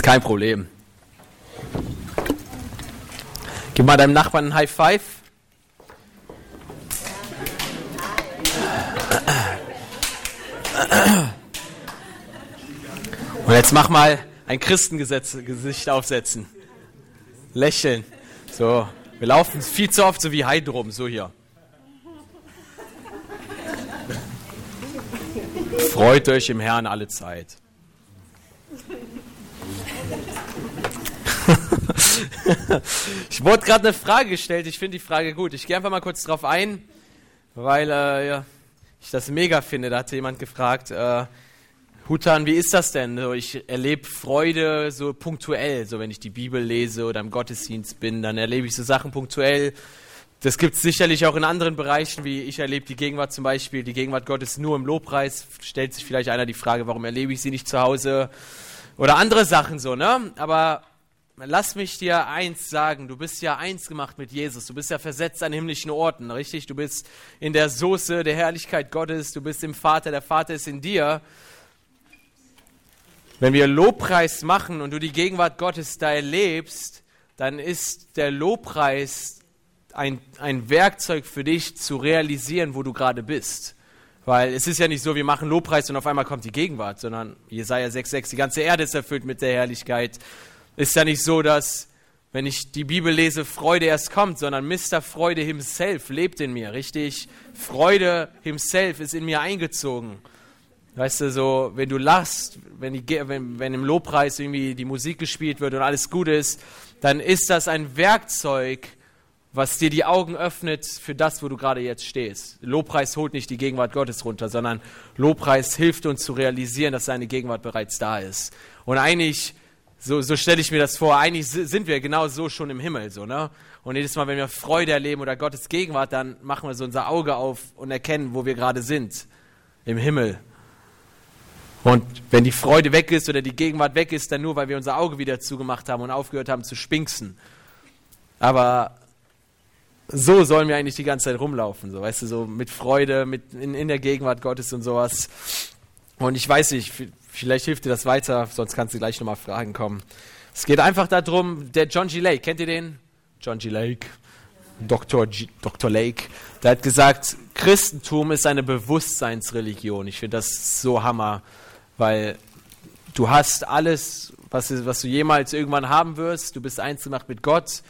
Ist kein Problem. Gib mal deinem Nachbarn ein High Five. Und jetzt mach mal ein Christengesicht aufsetzen. Lächeln. So, wir laufen viel zu oft so wie Heidrum, so hier. Freut euch im Herrn alle Zeit. Ich wurde gerade eine Frage gestellt. Ich finde die Frage gut. Ich gehe einfach mal kurz drauf ein, weil äh, ja, ich das mega finde. Da hatte jemand gefragt, äh, Hutan, wie ist das denn? ich erlebe Freude so punktuell. So wenn ich die Bibel lese oder im Gottesdienst bin, dann erlebe ich so Sachen punktuell. Das gibt es sicherlich auch in anderen Bereichen, wie ich erlebe die Gegenwart zum Beispiel, die Gegenwart Gottes nur im Lobpreis. Stellt sich vielleicht einer die Frage, warum erlebe ich sie nicht zu Hause? Oder andere Sachen so, ne? Aber lass mich dir eins sagen, du bist ja eins gemacht mit Jesus, du bist ja versetzt an himmlischen Orten, richtig? Du bist in der Soße der Herrlichkeit Gottes, du bist im Vater, der Vater ist in dir. Wenn wir Lobpreis machen und du die Gegenwart Gottes da erlebst, dann ist der Lobpreis ein, ein Werkzeug für dich zu realisieren, wo du gerade bist. Weil es ist ja nicht so, wir machen Lobpreis und auf einmal kommt die Gegenwart, sondern Jesaja 6,6, die ganze Erde ist erfüllt mit der Herrlichkeit. Ist ja nicht so, dass, wenn ich die Bibel lese, Freude erst kommt, sondern Mr. Freude himself lebt in mir, richtig? Freude himself ist in mir eingezogen. Weißt du, so, wenn du lachst, wenn, die, wenn, wenn im Lobpreis irgendwie die Musik gespielt wird und alles gut ist, dann ist das ein Werkzeug, was dir die Augen öffnet für das, wo du gerade jetzt stehst. Lobpreis holt nicht die Gegenwart Gottes runter, sondern Lobpreis hilft uns zu realisieren, dass seine Gegenwart bereits da ist. Und eigentlich, so, so stelle ich mir das vor, eigentlich sind wir genau so schon im Himmel. So, ne? Und jedes Mal, wenn wir Freude erleben oder Gottes Gegenwart, dann machen wir so unser Auge auf und erkennen, wo wir gerade sind. Im Himmel. Und wenn die Freude weg ist oder die Gegenwart weg ist, dann nur, weil wir unser Auge wieder zugemacht haben und aufgehört haben zu spinksen. Aber so sollen wir eigentlich die ganze Zeit rumlaufen, so weißt du, so mit Freude, mit in, in der Gegenwart Gottes und sowas. Und ich weiß nicht, vielleicht hilft dir das weiter, sonst kannst du gleich nochmal Fragen kommen. Es geht einfach darum, der John G. Lake, kennt ihr den? John G. Lake, Dr. G, Dr. Lake, der hat gesagt, Christentum ist eine Bewusstseinsreligion. Ich finde das so hammer, weil du hast alles, was, was du jemals irgendwann haben wirst. Du bist eins gemacht mit Gott.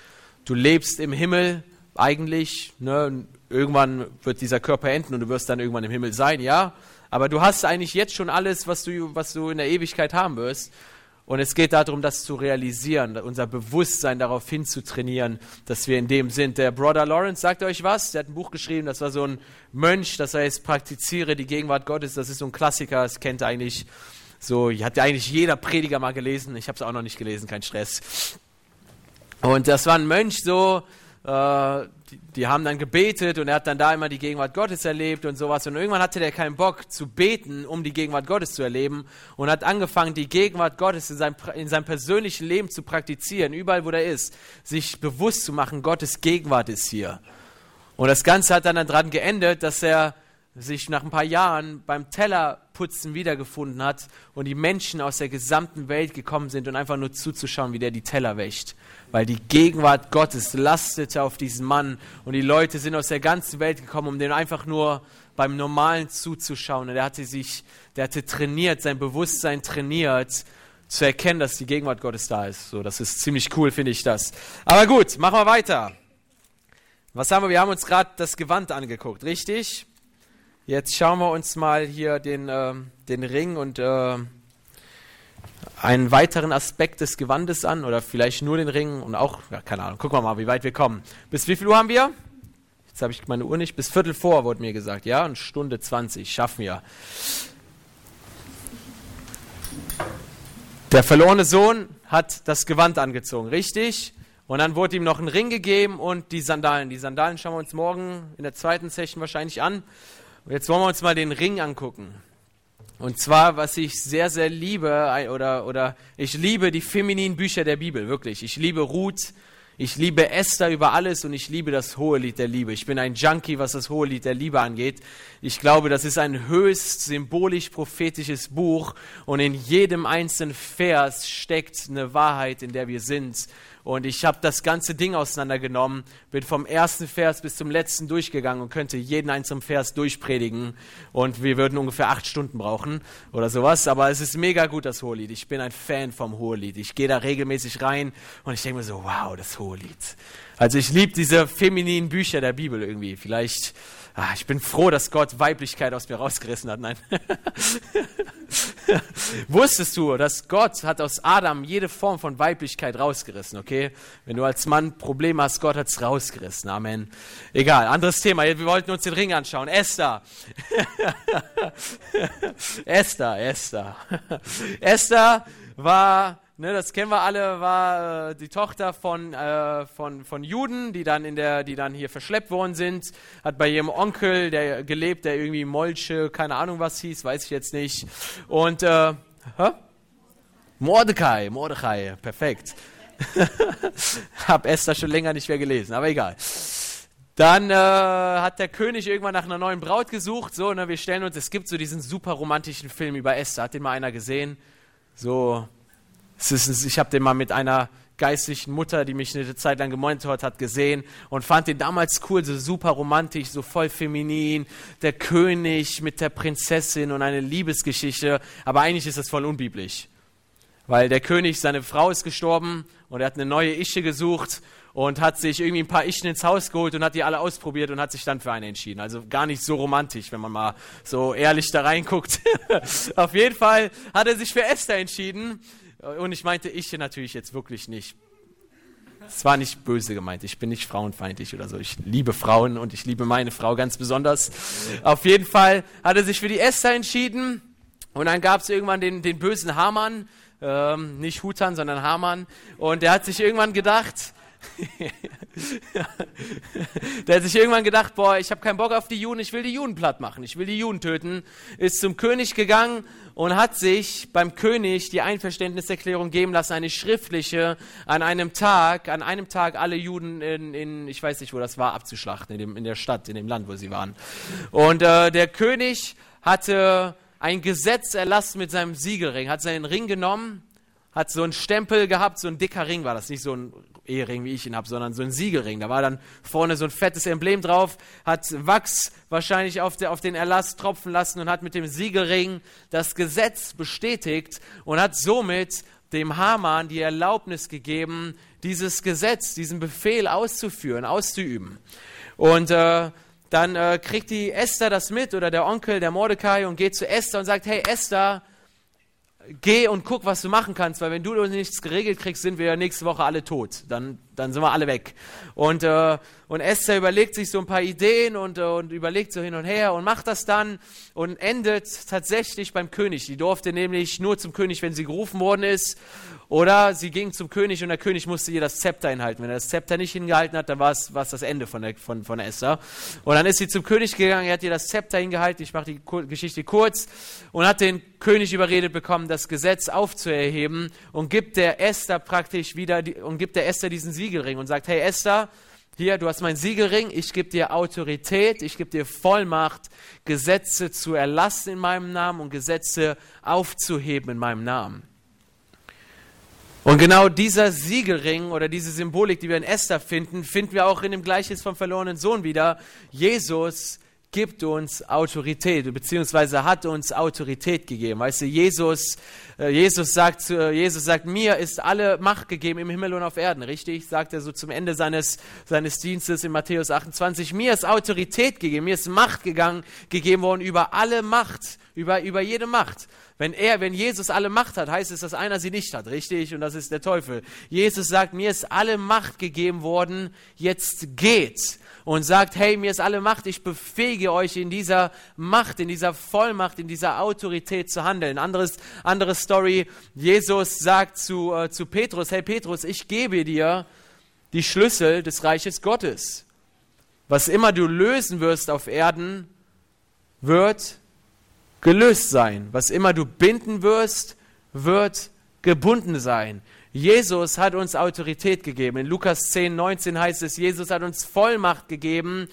Du lebst im Himmel eigentlich, ne, irgendwann wird dieser Körper enden und du wirst dann irgendwann im Himmel sein, ja. Aber du hast eigentlich jetzt schon alles, was du, was du in der Ewigkeit haben wirst. Und es geht darum, das zu realisieren, unser Bewusstsein darauf hinzutrainieren, dass wir in dem sind. Der Brother Lawrence sagt euch was, der hat ein Buch geschrieben, das war so ein Mönch, das heißt, praktiziere die Gegenwart Gottes, das ist so ein Klassiker, das kennt eigentlich so, hat eigentlich jeder Prediger mal gelesen, ich habe es auch noch nicht gelesen, kein Stress. Und das war ein Mönch so, äh, die, die, haben dann gebetet und er hat dann da immer die Gegenwart Gottes erlebt und sowas. Und irgendwann hatte der keinen Bock zu beten, um die Gegenwart Gottes zu erleben und hat angefangen, die Gegenwart Gottes in seinem, in seinem persönlichen Leben zu praktizieren, überall wo er ist, sich bewusst zu machen, Gottes Gegenwart ist hier. Und das Ganze hat dann daran geendet, dass er sich nach ein paar Jahren beim Tellerputzen wiedergefunden hat und die Menschen aus der gesamten Welt gekommen sind und einfach nur zuzuschauen, wie der die Teller wäscht weil die Gegenwart Gottes lastete auf diesen Mann und die Leute sind aus der ganzen Welt gekommen, um den einfach nur beim Normalen zuzuschauen. Und er hatte sich, der hatte trainiert, sein Bewusstsein trainiert, zu erkennen, dass die Gegenwart Gottes da ist. So, das ist ziemlich cool, finde ich das. Aber gut, machen wir weiter. Was haben wir? Wir haben uns gerade das Gewand angeguckt, richtig? Jetzt schauen wir uns mal hier den, äh, den Ring und äh, einen weiteren Aspekt des Gewandes an oder vielleicht nur den Ring und auch, ja, keine Ahnung, gucken wir mal, wie weit wir kommen. Bis wie viel Uhr haben wir? Jetzt habe ich meine Uhr nicht. Bis Viertel vor wurde mir gesagt, ja, und Stunde 20 schaffen wir. Der verlorene Sohn hat das Gewand angezogen, richtig? Und dann wurde ihm noch ein Ring gegeben und die Sandalen. Die Sandalen schauen wir uns morgen in der zweiten Session wahrscheinlich an. Und jetzt wollen wir uns mal den Ring angucken. Und zwar, was ich sehr, sehr liebe, oder, oder ich liebe die femininen Bücher der Bibel, wirklich. Ich liebe Ruth, Ich liebe Esther über alles und ich liebe das hohe Lied der Liebe. Ich bin ein Junkie, was das hohe Lied der Liebe angeht. Ich glaube, das ist ein höchst symbolisch prophetisches Buch und in jedem einzelnen Vers steckt eine Wahrheit, in der wir sind. Und ich habe das ganze Ding auseinandergenommen, bin vom ersten Vers bis zum letzten durchgegangen und könnte jeden einzelnen Vers durchpredigen. Und wir würden ungefähr acht Stunden brauchen oder sowas. Aber es ist mega gut, das Hohelied. Ich bin ein Fan vom Hohelied. Ich gehe da regelmäßig rein und ich denke mir so, wow, das Hohelied. Also ich liebe diese femininen Bücher der Bibel irgendwie. Vielleicht Ah, ich bin froh, dass Gott Weiblichkeit aus mir rausgerissen hat. Nein. Wusstest du, dass Gott hat aus Adam jede Form von Weiblichkeit rausgerissen, okay? Wenn du als Mann Probleme hast, Gott hat es rausgerissen. Amen. Egal, anderes Thema. Wir wollten uns den Ring anschauen. Esther. Esther, Esther. Esther war Ne, das kennen wir alle, war äh, die Tochter von, äh, von, von Juden, die dann, in der, die dann hier verschleppt worden sind, hat bei ihrem Onkel der gelebt, der irgendwie Molche, keine Ahnung was hieß, weiß ich jetzt nicht. Und, äh, hä? Mordecai, Mordecai, perfekt. Hab Esther schon länger nicht mehr gelesen, aber egal. Dann äh, hat der König irgendwann nach einer neuen Braut gesucht. So, ne, wir stellen uns, es gibt so diesen super romantischen Film über Esther. Hat den mal einer gesehen? So, ist, ich habe den mal mit einer geistlichen Mutter, die mich eine Zeit lang gemonitort hat, gesehen und fand den damals cool, so super romantisch, so voll feminin, der König mit der Prinzessin und eine Liebesgeschichte. Aber eigentlich ist das voll unbiblisch. Weil der König, seine Frau ist gestorben und er hat eine neue Ische gesucht und hat sich irgendwie ein paar Ichen ins Haus geholt und hat die alle ausprobiert und hat sich dann für eine entschieden. Also gar nicht so romantisch, wenn man mal so ehrlich da reinguckt. Auf jeden Fall hat er sich für Esther entschieden und ich meinte ich natürlich jetzt wirklich nicht. Es war nicht böse gemeint. Ich bin nicht frauenfeindlich oder so. Ich liebe Frauen und ich liebe meine Frau ganz besonders. Auf jeden Fall hat er sich für die Esther entschieden. Und dann gab es irgendwann den, den bösen Hamann. Ähm, nicht Hutan, sondern Hamann. Und der hat sich irgendwann gedacht, der hat sich irgendwann gedacht, boah, ich habe keinen Bock auf die Juden, ich will die Juden platt machen, ich will die Juden töten, ist zum König gegangen und hat sich beim König die Einverständniserklärung geben lassen, eine schriftliche, an einem Tag, an einem Tag alle Juden in, in ich weiß nicht, wo das war, abzuschlachten, in, dem, in der Stadt, in dem Land, wo sie waren. Und äh, der König hatte ein Gesetz erlassen mit seinem Siegelring, hat seinen Ring genommen, hat so einen Stempel gehabt, so ein dicker Ring war das, nicht so ein Ehering, wie ich ihn habe, sondern so ein Siegelring. Da war dann vorne so ein fettes Emblem drauf, hat Wachs wahrscheinlich auf, der, auf den Erlass tropfen lassen und hat mit dem Siegelring das Gesetz bestätigt und hat somit dem Haman die Erlaubnis gegeben, dieses Gesetz, diesen Befehl auszuführen, auszuüben. Und äh, dann äh, kriegt die Esther das mit oder der Onkel, der Mordecai und geht zu Esther und sagt, hey Esther, geh und guck, was du machen kannst, weil wenn du nichts geregelt kriegst, sind wir ja nächste Woche alle tot. Dann, dann sind wir alle weg. Und, äh, und Esther überlegt sich so ein paar Ideen und, äh, und überlegt so hin und her und macht das dann und endet tatsächlich beim König. Die durfte nämlich nur zum König, wenn sie gerufen worden ist. Oder sie ging zum König und der König musste ihr das Zepter hinhalten. Wenn er das Zepter nicht hingehalten hat, dann war es das Ende von, der, von, von Esther. Und dann ist sie zum König gegangen, er hat ihr das Zepter hingehalten, ich mache die Geschichte kurz, und hat den König überredet bekommen, das Gesetz aufzuerheben und gibt der Esther praktisch wieder, die, und gibt der Esther diesen Siegelring und sagt, hey Esther, hier, du hast meinen Siegelring, ich gebe dir Autorität, ich gebe dir Vollmacht, Gesetze zu erlassen in meinem Namen und Gesetze aufzuheben in meinem Namen. Und genau dieser Siegelring oder diese Symbolik, die wir in Esther finden, finden wir auch in dem Gleichnis vom verlorenen Sohn wieder. Jesus gibt uns Autorität, beziehungsweise hat uns Autorität gegeben. Weißt du, Jesus, äh, Jesus, sagt, Jesus sagt, mir ist alle Macht gegeben im Himmel und auf Erden, richtig? Sagt er so zum Ende seines, seines Dienstes in Matthäus 28. Mir ist Autorität gegeben, mir ist Macht gegangen, gegeben worden über alle Macht, über, über jede Macht. Wenn er, wenn Jesus alle Macht hat, heißt es, dass einer sie nicht hat, richtig? Und das ist der Teufel. Jesus sagt, mir ist alle Macht gegeben worden, jetzt geht. Und sagt, hey, mir ist alle Macht, ich befähige euch in dieser Macht, in dieser Vollmacht, in dieser Autorität zu handeln. Anderes, andere Story, Jesus sagt zu, äh, zu Petrus, hey Petrus, ich gebe dir die Schlüssel des Reiches Gottes. Was immer du lösen wirst auf Erden, wird gelöst sein. Was immer du binden wirst, wird gebunden sein. Jesus hat uns Autorität gegeben. In Lukas 10, 19 heißt es, Jesus hat uns Vollmacht gegeben,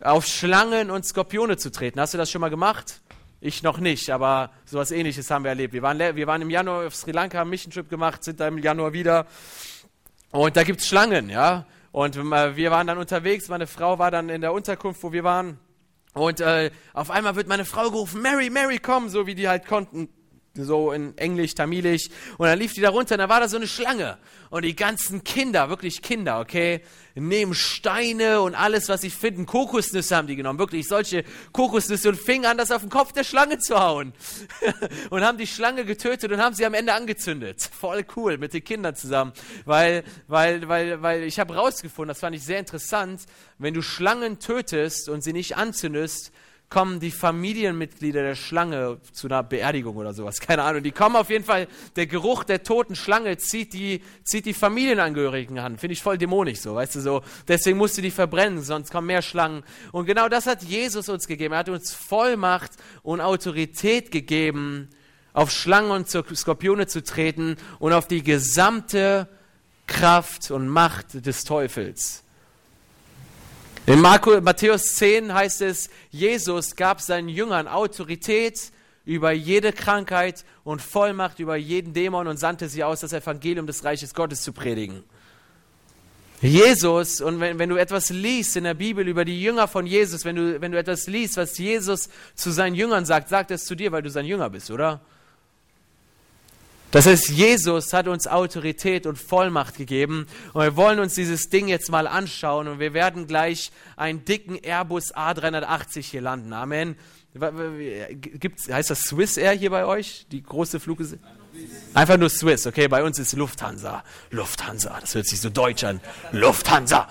auf Schlangen und Skorpione zu treten. Hast du das schon mal gemacht? Ich noch nicht, aber sowas ähnliches haben wir erlebt. Wir waren, wir waren im Januar auf Sri Lanka, haben einen Mission Trip gemacht, sind da im Januar wieder. Und da gibt es Schlangen, ja. Und äh, wir waren dann unterwegs, meine Frau war dann in der Unterkunft, wo wir waren. Und äh, auf einmal wird meine Frau gerufen, Mary, Mary, komm, so wie die halt konnten so in Englisch, Tamilisch. Und dann lief die da runter und da war da so eine Schlange. Und die ganzen Kinder, wirklich Kinder, okay, nehmen Steine und alles, was sie finden. Kokosnüsse haben die genommen, wirklich solche Kokosnüsse und fingen an, das auf den Kopf der Schlange zu hauen. und haben die Schlange getötet und haben sie am Ende angezündet. Voll cool, mit den Kindern zusammen. Weil, weil, weil, weil ich habe rausgefunden, das fand ich sehr interessant, wenn du Schlangen tötest und sie nicht anzündest, kommen die Familienmitglieder der Schlange zu einer Beerdigung oder sowas. Keine Ahnung. Die kommen auf jeden Fall, der Geruch der toten Schlange zieht die, zieht die Familienangehörigen an. Finde ich voll dämonisch so, weißt du so. Deswegen musst du die verbrennen, sonst kommen mehr Schlangen. Und genau das hat Jesus uns gegeben. Er hat uns Vollmacht und Autorität gegeben, auf Schlangen und Skorpione zu treten und auf die gesamte Kraft und Macht des Teufels. In Marco, Matthäus 10 heißt es, Jesus gab seinen Jüngern Autorität über jede Krankheit und Vollmacht über jeden Dämon und sandte sie aus, das Evangelium des Reiches Gottes zu predigen. Jesus, und wenn, wenn du etwas liest in der Bibel über die Jünger von Jesus, wenn du, wenn du etwas liest, was Jesus zu seinen Jüngern sagt, sagt es zu dir, weil du sein Jünger bist, oder? Das heißt, Jesus hat uns Autorität und Vollmacht gegeben und wir wollen uns dieses Ding jetzt mal anschauen und wir werden gleich einen dicken Airbus A380 hier landen. Amen. Gibt's, heißt das Swiss Air hier bei euch? Die große Fluggesellschaft? Einfach nur Swiss, okay? Bei uns ist Lufthansa. Lufthansa, das hört sich so deutsch an. Lufthansa.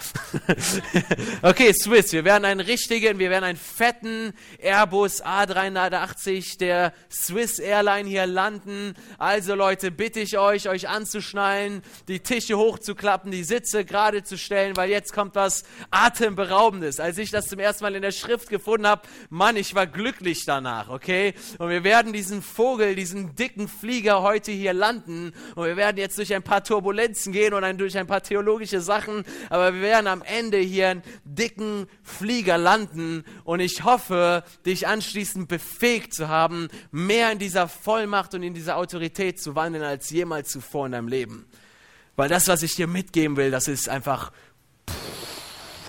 okay, Swiss, wir werden einen richtigen, wir werden einen fetten Airbus A380 der Swiss Airline hier landen. Also Leute, bitte ich euch, euch anzuschnallen, die Tische hochzuklappen, die Sitze gerade zu stellen, weil jetzt kommt was Atemberaubendes. Als ich das zum ersten Mal in der Schrift gefunden habe, Mann, ich war glücklich danach, okay? Und wir werden diesen Vogel, diesen dicken Flieger heute heute hier landen. Und wir werden jetzt durch ein paar Turbulenzen gehen und durch ein paar theologische Sachen, aber wir werden am Ende hier einen dicken Flieger landen. Und ich hoffe, dich anschließend befähigt zu haben, mehr in dieser Vollmacht und in dieser Autorität zu wandeln als jemals zuvor in deinem Leben. Weil das, was ich dir mitgeben will, das ist einfach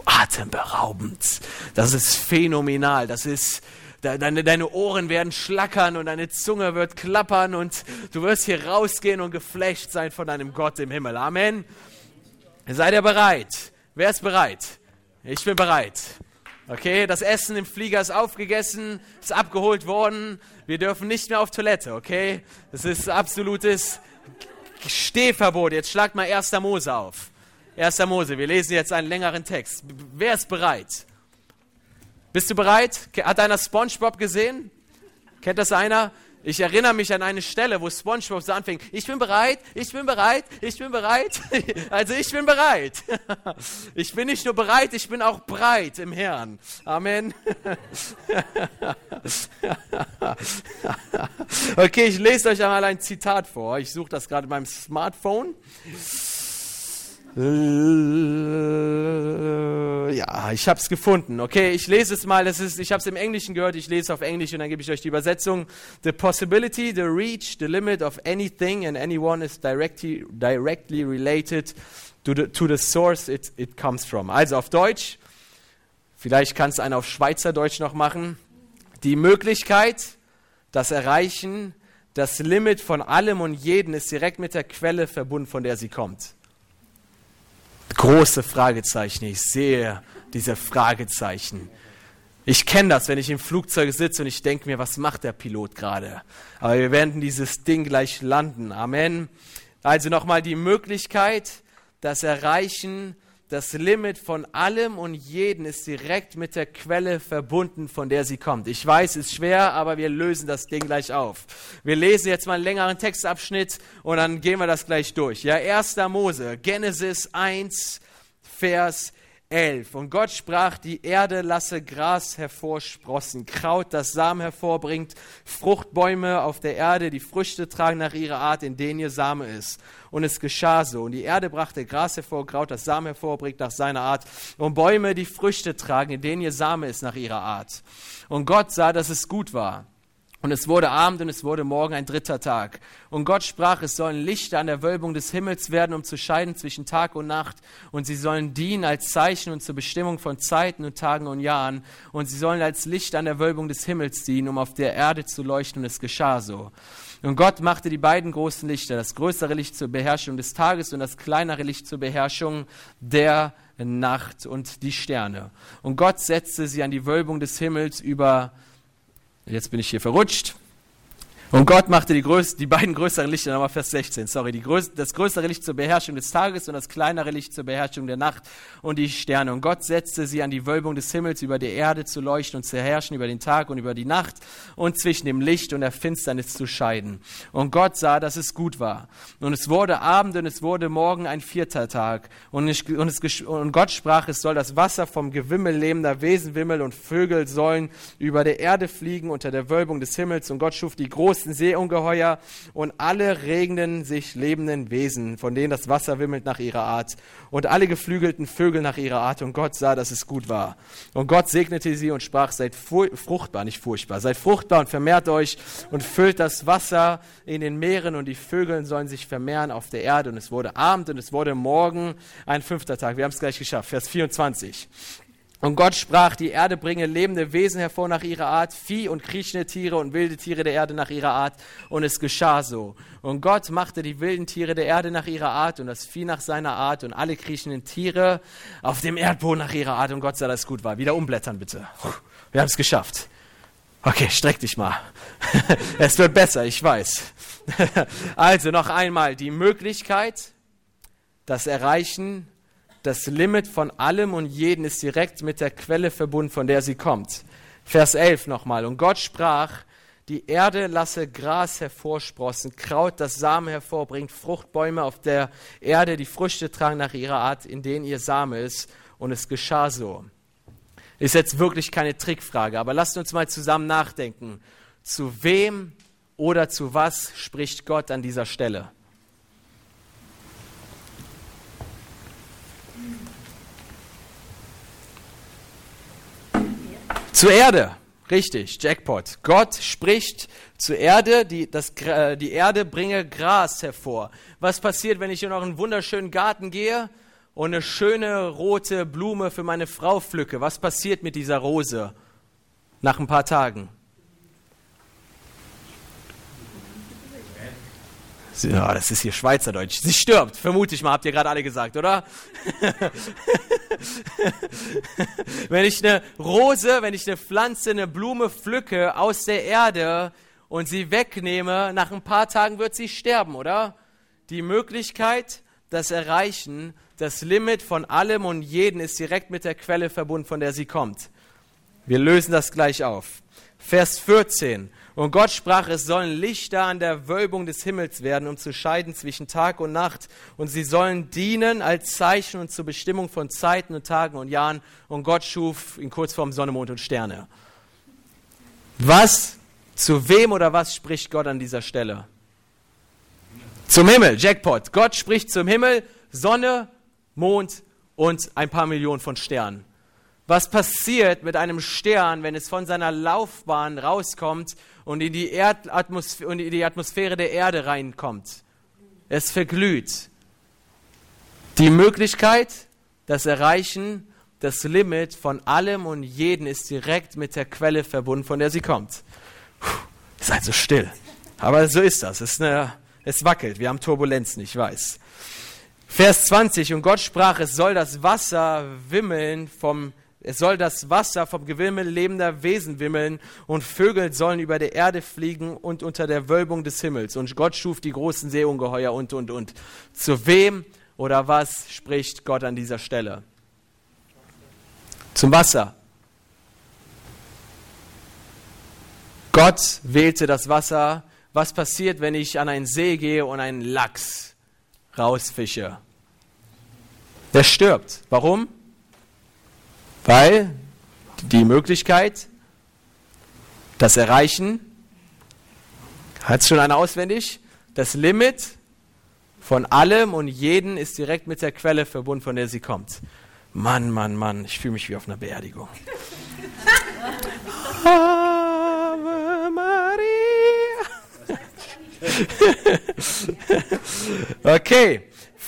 atemberaubend. Das ist phänomenal. Das ist deine, deine Ohren werden schlackern und deine Zunge wird klappern und du wirst hier rausgehen und geflasht sein von deinem Gott im Himmel. Amen. Seid ihr bereit? Wer ist bereit? Ich bin bereit. Okay, das Essen im Flieger ist aufgegessen, ist abgeholt worden. Wir dürfen nicht mehr auf Toilette, okay? Das ist absolutes Stehverbot. Jetzt schlagt mal 1. Mose auf. 1. Mose, wir lesen jetzt einen längeren Text. Wer ist bereit? Bist du bereit? Hat einer SpongeBob gesehen? Kennt das einer? Ich erinnere mich an eine Stelle, wo SpongeBob so anfing. Ich bin bereit, ich bin bereit, ich bin bereit. Also ich bin bereit. Ich bin nicht nur bereit, ich bin auch breit im Herrn. Amen. Okay, ich lese euch einmal ein Zitat vor. Ich suche das gerade in meinem Smartphone. Äh, ja, ich habe es gefunden. Okay, ich lese es mal. Das ist, ich habe es im Englischen gehört. Ich lese es auf Englisch und dann gebe ich euch die Übersetzung. The possibility, the reach, the limit of anything and anyone is directly, directly related to the, to the source it, it comes from. Also auf Deutsch. Vielleicht kannst du einen auf Schweizerdeutsch noch machen. Die Möglichkeit, das Erreichen, das Limit von allem und jeden ist direkt mit der Quelle verbunden, von der sie kommt. Große Fragezeichen. Ich sehe diese Fragezeichen. Ich kenne das, wenn ich im Flugzeug sitze und ich denke mir, was macht der Pilot gerade? Aber wir werden dieses Ding gleich landen. Amen. Also nochmal die Möglichkeit, das Erreichen das Limit von allem und jeden ist direkt mit der Quelle verbunden, von der sie kommt. Ich weiß, es ist schwer, aber wir lösen das Ding gleich auf. Wir lesen jetzt mal einen längeren Textabschnitt und dann gehen wir das gleich durch. Ja, 1. Mose, Genesis 1, Vers 11. Und Gott sprach, die Erde lasse Gras hervorsprossen, Kraut, das Samen hervorbringt, Fruchtbäume auf der Erde, die Früchte tragen nach ihrer Art, in denen ihr Same ist. Und es geschah so. Und die Erde brachte Gras hervor, Kraut, das Samen hervorbringt nach seiner Art, und Bäume, die Früchte tragen, in denen ihr Same ist nach ihrer Art. Und Gott sah, dass es gut war. Und es wurde Abend und es wurde Morgen ein dritter Tag. Und Gott sprach, es sollen Lichter an der Wölbung des Himmels werden, um zu scheiden zwischen Tag und Nacht. Und sie sollen dienen als Zeichen und zur Bestimmung von Zeiten und Tagen und Jahren. Und sie sollen als Licht an der Wölbung des Himmels dienen, um auf der Erde zu leuchten. Und es geschah so. Und Gott machte die beiden großen Lichter, das größere Licht zur Beherrschung des Tages und das kleinere Licht zur Beherrschung der Nacht und die Sterne. Und Gott setzte sie an die Wölbung des Himmels über Jetzt bin ich hier verrutscht. Und Gott machte die, größ die beiden größeren Lichter, nochmal Vers 16, sorry, größ das größere Licht zur Beherrschung des Tages und das kleinere Licht zur Beherrschung der Nacht und die Sterne. Und Gott setzte sie an die Wölbung des Himmels, über die Erde zu leuchten und zu herrschen, über den Tag und über die Nacht und zwischen dem Licht und der Finsternis zu scheiden. Und Gott sah, dass es gut war. Und es wurde Abend und es wurde Morgen ein vierter Tag. Und, ich, und, es, und Gott sprach, es soll das Wasser vom Gewimmel lebender Wesen wimmeln und Vögel sollen über der Erde fliegen unter der Wölbung des Himmels. Und Gott schuf die großen großen Seeungeheuer und alle regenden sich lebenden Wesen, von denen das Wasser wimmelt nach ihrer Art und alle geflügelten Vögel nach ihrer Art. Und Gott sah, dass es gut war. Und Gott segnete sie und sprach, seid fruchtbar, nicht furchtbar, seid fruchtbar und vermehrt euch und füllt das Wasser in den Meeren und die Vögel sollen sich vermehren auf der Erde. Und es wurde Abend und es wurde Morgen ein fünfter Tag. Wir haben es gleich geschafft. Vers 24. Und Gott sprach, die Erde bringe lebende Wesen hervor nach ihrer Art, Vieh und kriechende Tiere und wilde Tiere der Erde nach ihrer Art. Und es geschah so. Und Gott machte die wilden Tiere der Erde nach ihrer Art und das Vieh nach seiner Art und alle kriechenden Tiere auf dem Erdboden nach ihrer Art. Und Gott sah, dass es gut war. Wieder umblättern bitte. Wir haben es geschafft. Okay, streck dich mal. es wird besser, ich weiß. also noch einmal die Möglichkeit, das Erreichen das Limit von allem und jeden ist direkt mit der Quelle verbunden, von der sie kommt. Vers 11 nochmal. Und Gott sprach, die Erde lasse Gras hervorsprossen, Kraut, das Samen hervorbringt, Fruchtbäume auf der Erde, die Früchte tragen nach ihrer Art, in denen ihr Same ist. Und es geschah so. Ist jetzt wirklich keine Trickfrage, aber lasst uns mal zusammen nachdenken. Zu wem oder zu was spricht Gott an dieser Stelle? Zur Erde, richtig, Jackpot. Gott spricht zur Erde, die, das, die Erde bringe Gras hervor. Was passiert, wenn ich in euren wunderschönen Garten gehe und eine schöne rote Blume für meine Frau pflücke? Was passiert mit dieser Rose nach ein paar Tagen? Ja, das ist hier Schweizerdeutsch. Sie stirbt, vermute ich mal, habt ihr gerade alle gesagt, oder? wenn ich eine Rose, wenn ich eine Pflanze, eine Blume pflücke aus der Erde und sie wegnehme, nach ein paar Tagen wird sie sterben, oder? Die Möglichkeit, das Erreichen, das Limit von allem und jeden ist direkt mit der Quelle verbunden, von der sie kommt. Wir lösen das gleich auf. Vers 14. Und Gott sprach, es sollen Lichter an der Wölbung des Himmels werden, um zu scheiden zwischen Tag und Nacht. Und sie sollen dienen als Zeichen und zur Bestimmung von Zeiten und Tagen und Jahren. Und Gott schuf in Kurzform Sonne, Mond und Sterne. Was, zu wem oder was spricht Gott an dieser Stelle? Zum Himmel, Jackpot. Gott spricht zum Himmel, Sonne, Mond und ein paar Millionen von Sternen. Was passiert mit einem Stern, wenn es von seiner Laufbahn rauskommt und in die, Erdatmosphäre, und in die Atmosphäre der Erde reinkommt? Es verglüht. Die Möglichkeit, das Erreichen, das Limit von allem und jeden ist direkt mit der Quelle verbunden, von der sie kommt. Seid so still. Aber so ist das. Es, eine, es wackelt. Wir haben Turbulenzen, ich weiß. Vers 20. Und Gott sprach, es soll das Wasser wimmeln vom es soll das Wasser vom Gewimmel lebender Wesen wimmeln und Vögel sollen über der Erde fliegen und unter der Wölbung des Himmels. Und Gott schuf die großen Seeungeheuer und, und, und. Zu wem oder was spricht Gott an dieser Stelle? Zum Wasser. Gott wählte das Wasser. Was passiert, wenn ich an einen See gehe und einen Lachs rausfische? Der stirbt. Warum? Weil die Möglichkeit, das Erreichen, hat schon einer auswendig, das Limit von allem und jeden ist direkt mit der Quelle verbunden, von der sie kommt. Mann, Mann, Mann, ich fühle mich wie auf einer Beerdigung. Ave Maria. okay,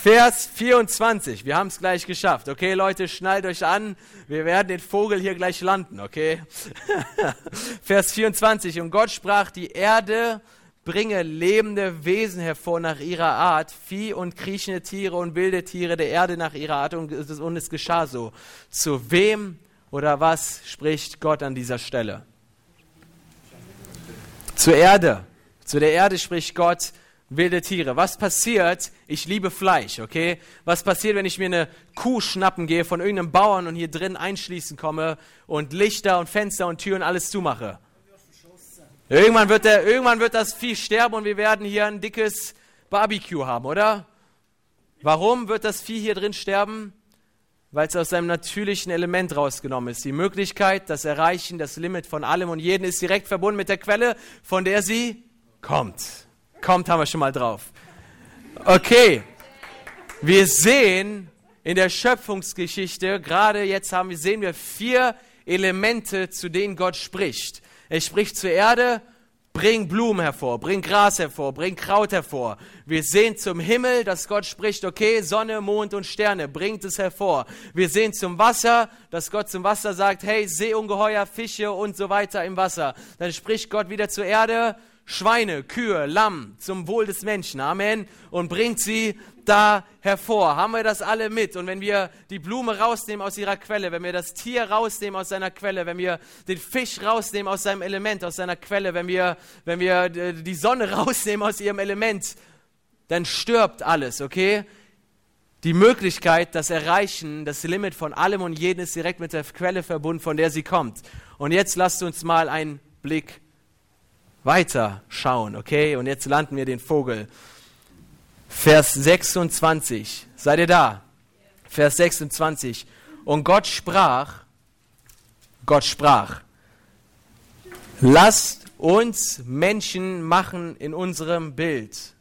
Vers 24. Wir haben es gleich geschafft. Okay, Leute, schnallt euch an. Wir werden den Vogel hier gleich landen, okay? Vers 24. Und Gott sprach, die Erde bringe lebende Wesen hervor nach ihrer Art, Vieh und kriechende Tiere und wilde Tiere der Erde nach ihrer Art und und es geschah so. Zu wem oder was spricht Gott an dieser Stelle? Zur Erde. Zu der Erde spricht Gott wilde Tiere. Was passiert? Ich liebe Fleisch, okay? Was passiert, wenn ich mir eine Kuh schnappen gehe von irgendeinem Bauern und hier drin einschließen komme und Lichter und Fenster und Türen alles zumache? Irgendwann wird, der, irgendwann wird das Vieh sterben und wir werden hier ein dickes Barbecue haben, oder? Warum wird das Vieh hier drin sterben? Weil es aus seinem natürlichen Element rausgenommen ist. Die Möglichkeit, das Erreichen, das Limit von allem und jedem ist direkt verbunden mit der Quelle, von der sie kommt. Kommt, haben wir schon mal drauf. Okay, wir sehen in der Schöpfungsgeschichte, gerade jetzt haben wir, sehen wir vier Elemente, zu denen Gott spricht. Er spricht zur Erde, bring Blumen hervor, bring Gras hervor, bring Kraut hervor. Wir sehen zum Himmel, dass Gott spricht, okay, Sonne, Mond und Sterne, bringt es hervor. Wir sehen zum Wasser, dass Gott zum Wasser sagt, hey, Seeungeheuer, Fische und so weiter im Wasser. Dann spricht Gott wieder zur Erde, Schweine, Kühe, Lamm zum Wohl des Menschen. Amen. Und bringt sie da hervor. Haben wir das alle mit? Und wenn wir die Blume rausnehmen aus ihrer Quelle, wenn wir das Tier rausnehmen aus seiner Quelle, wenn wir den Fisch rausnehmen aus seinem Element, aus seiner Quelle, wenn wir, wenn wir die Sonne rausnehmen aus ihrem Element, dann stirbt alles, okay? Die Möglichkeit, das Erreichen, das Limit von allem und jedem ist direkt mit der Quelle verbunden, von der sie kommt. Und jetzt lasst uns mal einen Blick weiter schauen, okay? Und jetzt landen wir den Vogel. Vers 26. Seid ihr da? Vers 26. Und Gott sprach, Gott sprach, lasst uns Menschen machen in unserem Bild,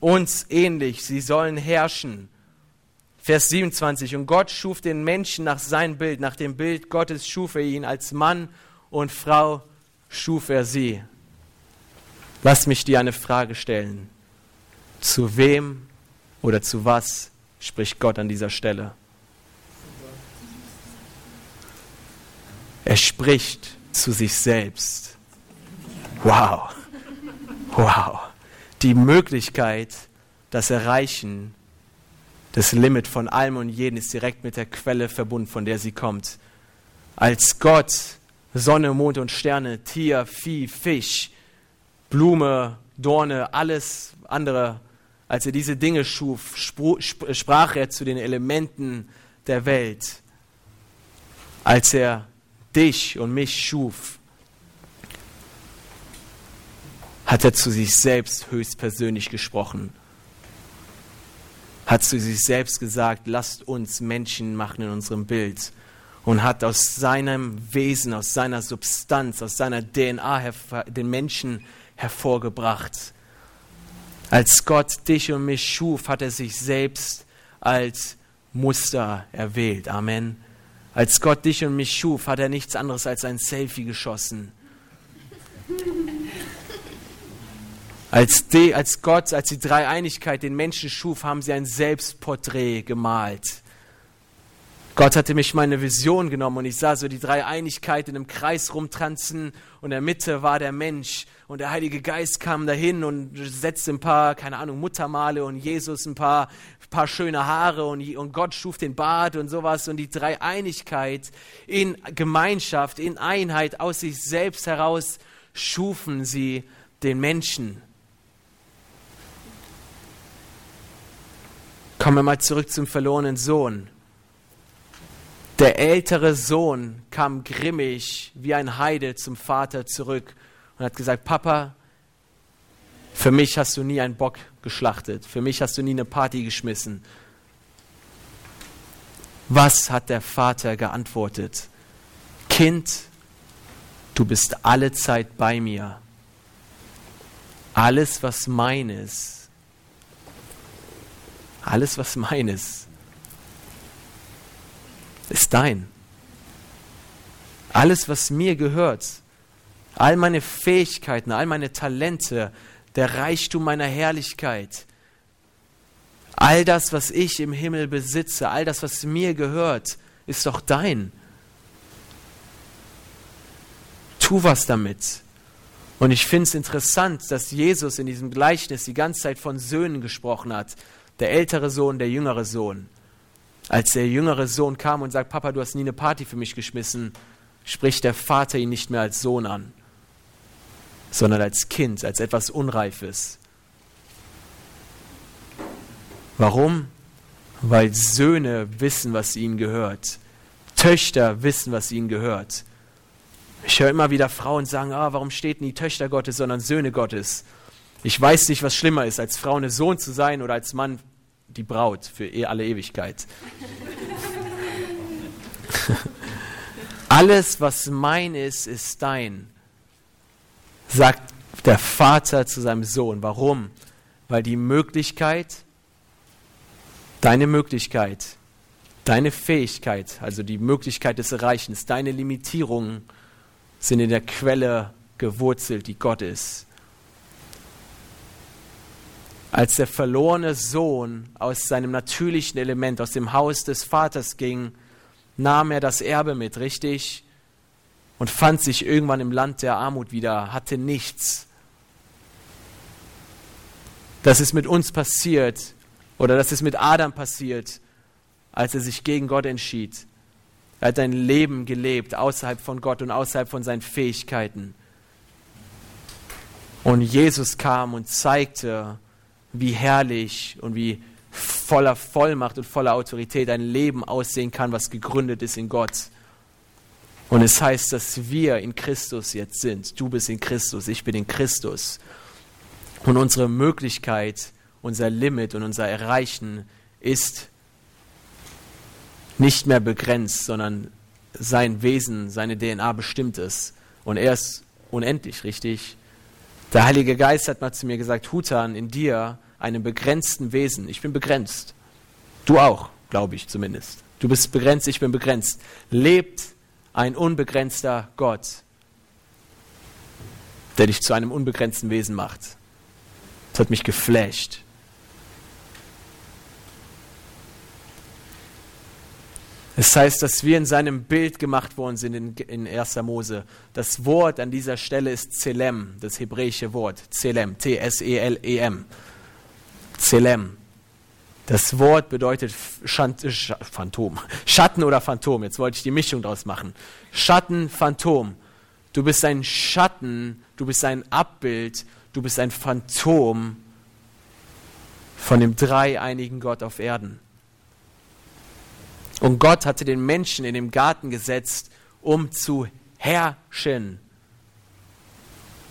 uns ähnlich, sie sollen herrschen. Vers 27. Und Gott schuf den Menschen nach seinem Bild, nach dem Bild Gottes schuf er ihn, als Mann und Frau schuf er sie. Lass mich dir eine Frage stellen. Zu wem oder zu was spricht Gott an dieser Stelle? Er spricht zu sich selbst. Wow. Wow. Die Möglichkeit, das Erreichen, das Limit von allem und jedem ist direkt mit der Quelle verbunden, von der sie kommt. Als Gott Sonne, Mond und Sterne, Tier, Vieh, Fisch, Blume, Dorne, alles andere. Als er diese Dinge schuf, sprach er zu den Elementen der Welt. Als er dich und mich schuf, hat er zu sich selbst höchstpersönlich gesprochen. Hat zu sich selbst gesagt, lasst uns Menschen machen in unserem Bild. Und hat aus seinem Wesen, aus seiner Substanz, aus seiner DNA den Menschen hervorgebracht. Als Gott dich und mich schuf, hat er sich selbst als Muster erwählt. Amen. Als Gott dich und mich schuf, hat er nichts anderes als ein Selfie geschossen. Als, die, als Gott, als die Dreieinigkeit den Menschen schuf, haben sie ein Selbstporträt gemalt. Gott hatte mich meine Vision genommen und ich sah so die Dreieinigkeit in einem Kreis rumtanzen und in der Mitte war der Mensch und der Heilige Geist kam dahin und setzte ein paar, keine Ahnung, Muttermale und Jesus ein paar, paar schöne Haare und, und Gott schuf den Bart und sowas und die Dreieinigkeit in Gemeinschaft, in Einheit aus sich selbst heraus schufen sie den Menschen. Kommen wir mal zurück zum verlorenen Sohn. Der ältere Sohn kam grimmig wie ein Heide zum Vater zurück und hat gesagt, Papa, für mich hast du nie einen Bock geschlachtet, für mich hast du nie eine Party geschmissen. Was hat der Vater geantwortet? Kind, du bist alle Zeit bei mir. Alles, was mein ist, alles, was mein ist, ist dein. Alles, was mir gehört, all meine Fähigkeiten, all meine Talente, der Reichtum meiner Herrlichkeit, all das, was ich im Himmel besitze, all das, was mir gehört, ist doch dein. Tu was damit. Und ich finde es interessant, dass Jesus in diesem Gleichnis die ganze Zeit von Söhnen gesprochen hat. Der ältere Sohn, der jüngere Sohn. Als der jüngere Sohn kam und sagt, Papa, du hast nie eine Party für mich geschmissen, spricht der Vater ihn nicht mehr als Sohn an, sondern als Kind, als etwas Unreifes. Warum? Weil Söhne wissen, was ihnen gehört. Töchter wissen, was ihnen gehört. Ich höre immer wieder Frauen sagen, ah, warum steht nie Töchter Gottes, sondern Söhne Gottes? Ich weiß nicht, was schlimmer ist, als Frau eine Sohn zu sein oder als Mann die Braut für eh alle Ewigkeit. Alles, was mein ist, ist dein, sagt der Vater zu seinem Sohn. Warum? Weil die Möglichkeit, deine Möglichkeit, deine Fähigkeit, also die Möglichkeit des Erreichens, deine Limitierungen sind in der Quelle gewurzelt, die Gott ist. Als der verlorene Sohn aus seinem natürlichen Element, aus dem Haus des Vaters ging, nahm er das Erbe mit, richtig? Und fand sich irgendwann im Land der Armut wieder, hatte nichts. Das ist mit uns passiert, oder das ist mit Adam passiert, als er sich gegen Gott entschied. Er hat ein Leben gelebt außerhalb von Gott und außerhalb von seinen Fähigkeiten. Und Jesus kam und zeigte, wie herrlich und wie voller Vollmacht und voller Autorität ein Leben aussehen kann, was gegründet ist in Gott. Und es heißt, dass wir in Christus jetzt sind. Du bist in Christus, ich bin in Christus. Und unsere Möglichkeit, unser Limit und unser Erreichen ist nicht mehr begrenzt, sondern sein Wesen, seine DNA bestimmt ist. Und er ist unendlich, richtig? Der Heilige Geist hat mal zu mir gesagt, Hutan, in dir einem begrenzten Wesen. Ich bin begrenzt. Du auch, glaube ich zumindest. Du bist begrenzt, ich bin begrenzt. Lebt ein unbegrenzter Gott, der dich zu einem unbegrenzten Wesen macht. Das hat mich geflasht. Es heißt, dass wir in seinem Bild gemacht worden sind in, in 1. Mose. Das Wort an dieser Stelle ist Zelem, das hebräische Wort. Zelem, T-S-E-L-E-M. Zelem. Das Wort bedeutet Schand, Sch Phantom. Schatten oder Phantom. Jetzt wollte ich die Mischung draus machen. Schatten, Phantom. Du bist ein Schatten, du bist ein Abbild, du bist ein Phantom von dem dreieinigen Gott auf Erden. Und Gott hatte den Menschen in den Garten gesetzt, um zu herrschen,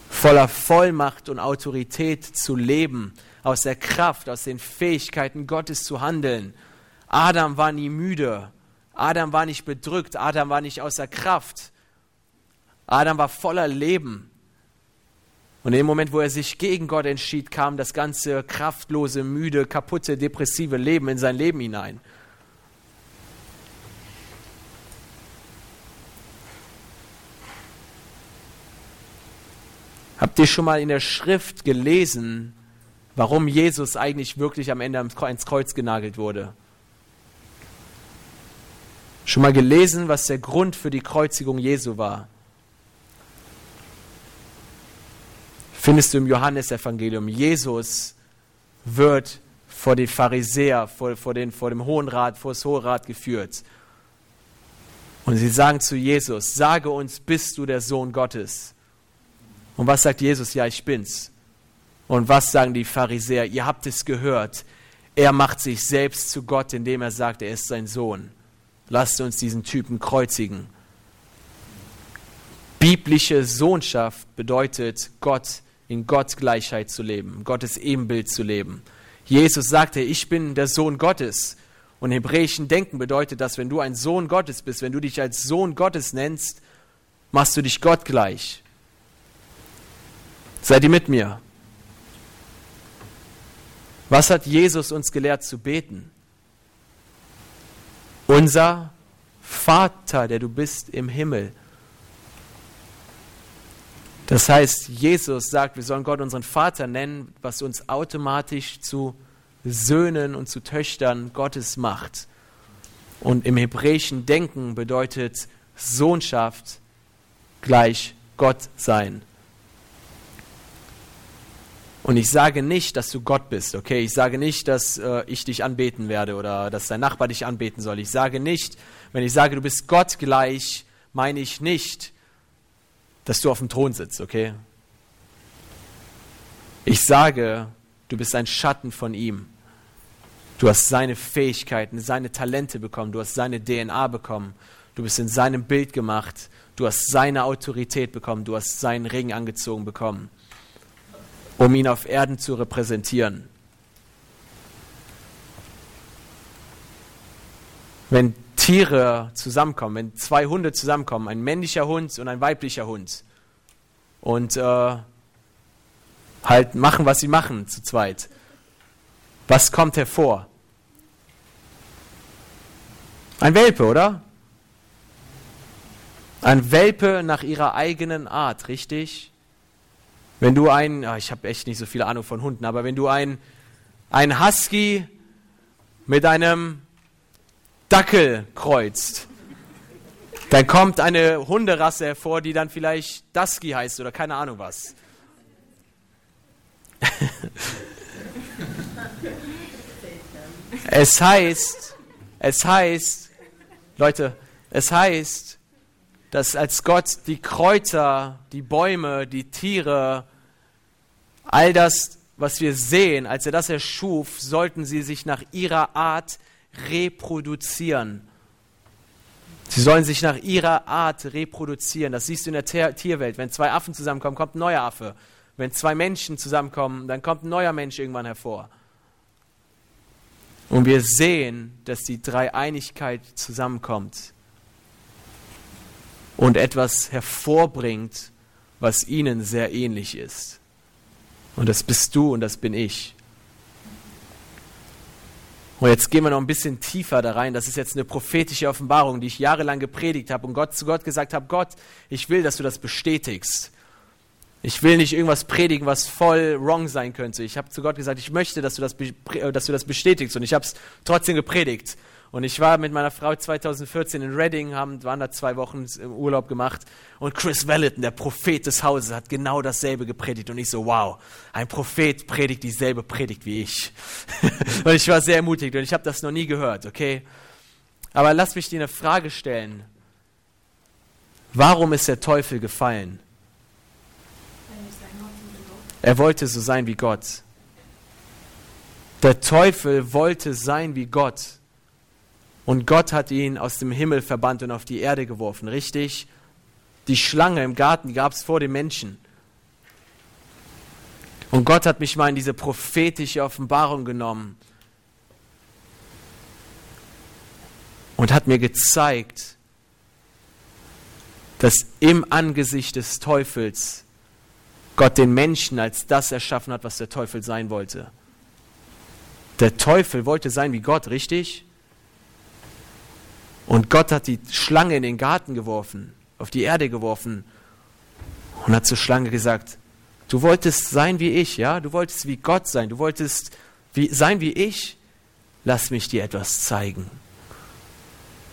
voller Vollmacht und Autorität zu leben, aus der Kraft, aus den Fähigkeiten Gottes zu handeln. Adam war nie müde. Adam war nicht bedrückt. Adam war nicht außer Kraft. Adam war voller Leben. Und in dem Moment, wo er sich gegen Gott entschied, kam das ganze kraftlose, müde, kaputte, depressive Leben in sein Leben hinein. Habt ihr schon mal in der Schrift gelesen, warum Jesus eigentlich wirklich am Ende ans Kreuz genagelt wurde. Schon mal gelesen, was der Grund für die Kreuzigung Jesu war? Findest du im Johannesevangelium. Jesus wird vor die Pharisäer, vor, vor, den, vor dem Hohen Rat, vor das Hohe Rat geführt. Und sie sagen zu Jesus, sage uns, bist du der Sohn Gottes? Und was sagt Jesus? Ja, ich bin's. Und was sagen die Pharisäer? Ihr habt es gehört. Er macht sich selbst zu Gott, indem er sagt, er ist sein Sohn. Lasst uns diesen Typen kreuzigen. Biblische Sohnschaft bedeutet, Gott in Gott zu leben, Gottes Ebenbild zu leben. Jesus sagte, ich bin der Sohn Gottes. Und hebräischen Denken bedeutet das, wenn du ein Sohn Gottes bist, wenn du dich als Sohn Gottes nennst, machst du dich Gott gleich. Seid ihr mit mir? Was hat Jesus uns gelehrt zu beten? Unser Vater, der du bist im Himmel. Das heißt, Jesus sagt, wir sollen Gott unseren Vater nennen, was uns automatisch zu Söhnen und zu Töchtern Gottes macht. Und im hebräischen Denken bedeutet Sohnschaft gleich Gott sein. Und ich sage nicht, dass du Gott bist, okay? Ich sage nicht, dass äh, ich dich anbeten werde oder dass dein Nachbar dich anbeten soll. Ich sage nicht, wenn ich sage, du bist Gott gleich, meine ich nicht, dass du auf dem Thron sitzt, okay? Ich sage, du bist ein Schatten von ihm. Du hast seine Fähigkeiten, seine Talente bekommen, du hast seine DNA bekommen, du bist in seinem Bild gemacht, du hast seine Autorität bekommen, du hast seinen Ring angezogen bekommen, um ihn auf Erden zu repräsentieren. Wenn Tiere zusammenkommen, wenn zwei Hunde zusammenkommen, ein männlicher Hund und ein weiblicher Hund, und äh, halt machen, was sie machen zu zweit, was kommt hervor? Ein Welpe, oder? Ein Welpe nach ihrer eigenen Art, richtig? Wenn du ein, ich habe echt nicht so viel Ahnung von Hunden, aber wenn du ein, ein Husky mit einem Dackel kreuzt, dann kommt eine Hunderasse hervor, die dann vielleicht Dusky heißt oder keine Ahnung was. es heißt, es heißt, Leute, es heißt, dass als Gott die Kräuter, die Bäume, die Tiere, all das, was wir sehen, als er das erschuf, sollten sie sich nach ihrer Art reproduzieren. Sie sollen sich nach ihrer Art reproduzieren. Das siehst du in der Tierwelt. Wenn zwei Affen zusammenkommen, kommt ein neuer Affe. Wenn zwei Menschen zusammenkommen, dann kommt ein neuer Mensch irgendwann hervor. Und wir sehen, dass die Dreieinigkeit zusammenkommt und etwas hervorbringt, was ihnen sehr ähnlich ist. Und das bist du und das bin ich. Und jetzt gehen wir noch ein bisschen tiefer da rein. Das ist jetzt eine prophetische Offenbarung, die ich jahrelang gepredigt habe und Gott zu Gott gesagt habe, Gott, ich will, dass du das bestätigst. Ich will nicht irgendwas predigen, was voll wrong sein könnte. Ich habe zu Gott gesagt, ich möchte, dass du das, dass du das bestätigst. Und ich habe es trotzdem gepredigt. Und ich war mit meiner Frau 2014 in Reading, haben, waren da zwei Wochen im Urlaub gemacht. Und Chris Vallotton, der Prophet des Hauses, hat genau dasselbe gepredigt. Und ich so, wow, ein Prophet predigt dieselbe Predigt wie ich. und ich war sehr ermutigt und ich habe das noch nie gehört, okay? Aber lass mich dir eine Frage stellen. Warum ist der Teufel gefallen? Er wollte so sein wie Gott. Der Teufel wollte sein wie Gott. Und Gott hat ihn aus dem Himmel verbannt und auf die Erde geworfen, richtig? Die Schlange im Garten gab es vor den Menschen. Und Gott hat mich mal in diese prophetische Offenbarung genommen und hat mir gezeigt, dass im Angesicht des Teufels Gott den Menschen als das erschaffen hat, was der Teufel sein wollte. Der Teufel wollte sein wie Gott, richtig? Und Gott hat die Schlange in den Garten geworfen, auf die Erde geworfen und hat zur Schlange gesagt, du wolltest sein wie ich, ja? Du wolltest wie Gott sein, du wolltest wie, sein wie ich. Lass mich dir etwas zeigen.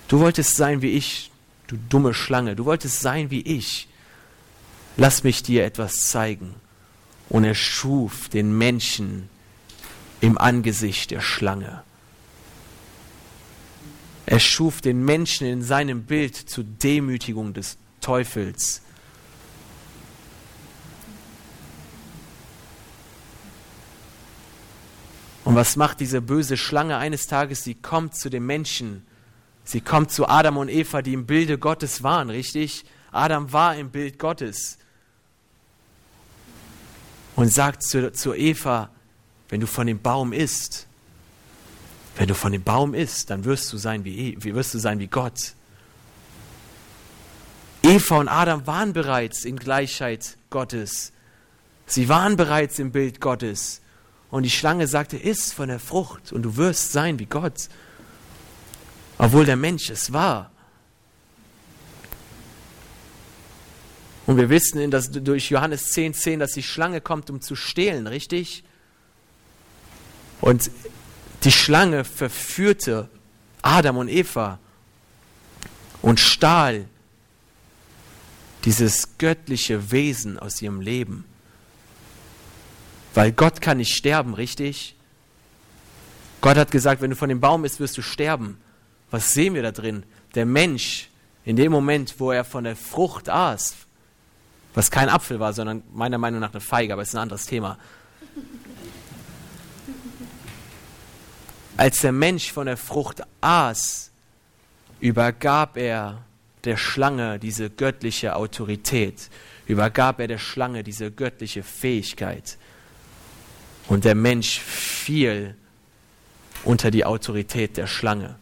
Du wolltest sein wie ich, du dumme Schlange. Du wolltest sein wie ich. Lass mich dir etwas zeigen. Und er schuf den Menschen im Angesicht der Schlange. Er schuf den Menschen in seinem Bild zur Demütigung des Teufels. Und was macht diese böse Schlange eines Tages? Sie kommt zu den Menschen. Sie kommt zu Adam und Eva, die im Bilde Gottes waren, richtig? Adam war im Bild Gottes. Und sagt zu, zu Eva, wenn du von dem Baum isst, Wenn du von dem Baum isst, dann wirst du sein wie, wie wirst du sein wie Gott. Eva und Adam waren bereits in Gleichheit Gottes. Sie waren bereits im Bild Gottes. Und die Schlange sagte, iss von der Frucht und du wirst sein wie Gott. Obwohl der Mensch es war. Und wir wissen dass durch Johannes 10, 10, dass die Schlange kommt, um zu stehlen, richtig? Und die Schlange verführte Adam und Eva und stahl dieses göttliche Wesen aus ihrem Leben. Weil Gott kann nicht sterben, richtig? Gott hat gesagt, wenn du von dem Baum isst, wirst du sterben. Was sehen wir da drin? Der Mensch, in dem Moment, wo er von der Frucht aß, was kein Apfel war, sondern meiner Meinung nach eine Feige, aber ist ein anderes Thema. Als der Mensch von der Frucht aß, übergab er der Schlange diese göttliche Autorität, übergab er der Schlange diese göttliche Fähigkeit. Und der Mensch fiel unter die Autorität der Schlange.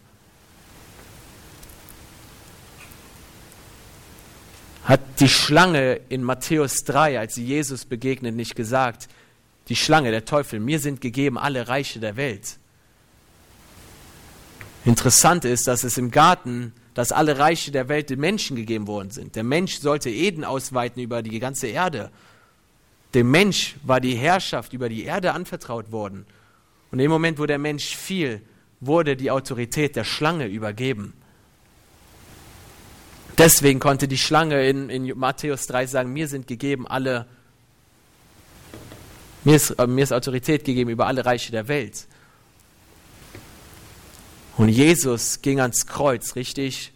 Hat die Schlange in Matthäus 3, als sie Jesus begegnet, nicht gesagt, die Schlange, der Teufel, mir sind gegeben alle Reiche der Welt. Interessant ist, dass es im Garten, dass alle Reiche der Welt den Menschen gegeben worden sind. Der Mensch sollte Eden ausweiten über die ganze Erde. Dem Mensch war die Herrschaft über die Erde anvertraut worden. Und im Moment, wo der Mensch fiel, wurde die Autorität der Schlange übergeben. Deswegen konnte die Schlange in, in Matthäus 3 sagen, mir sind gegeben alle, mir ist, äh, mir ist Autorität gegeben über alle Reiche der Welt. Und Jesus ging ans Kreuz, richtig?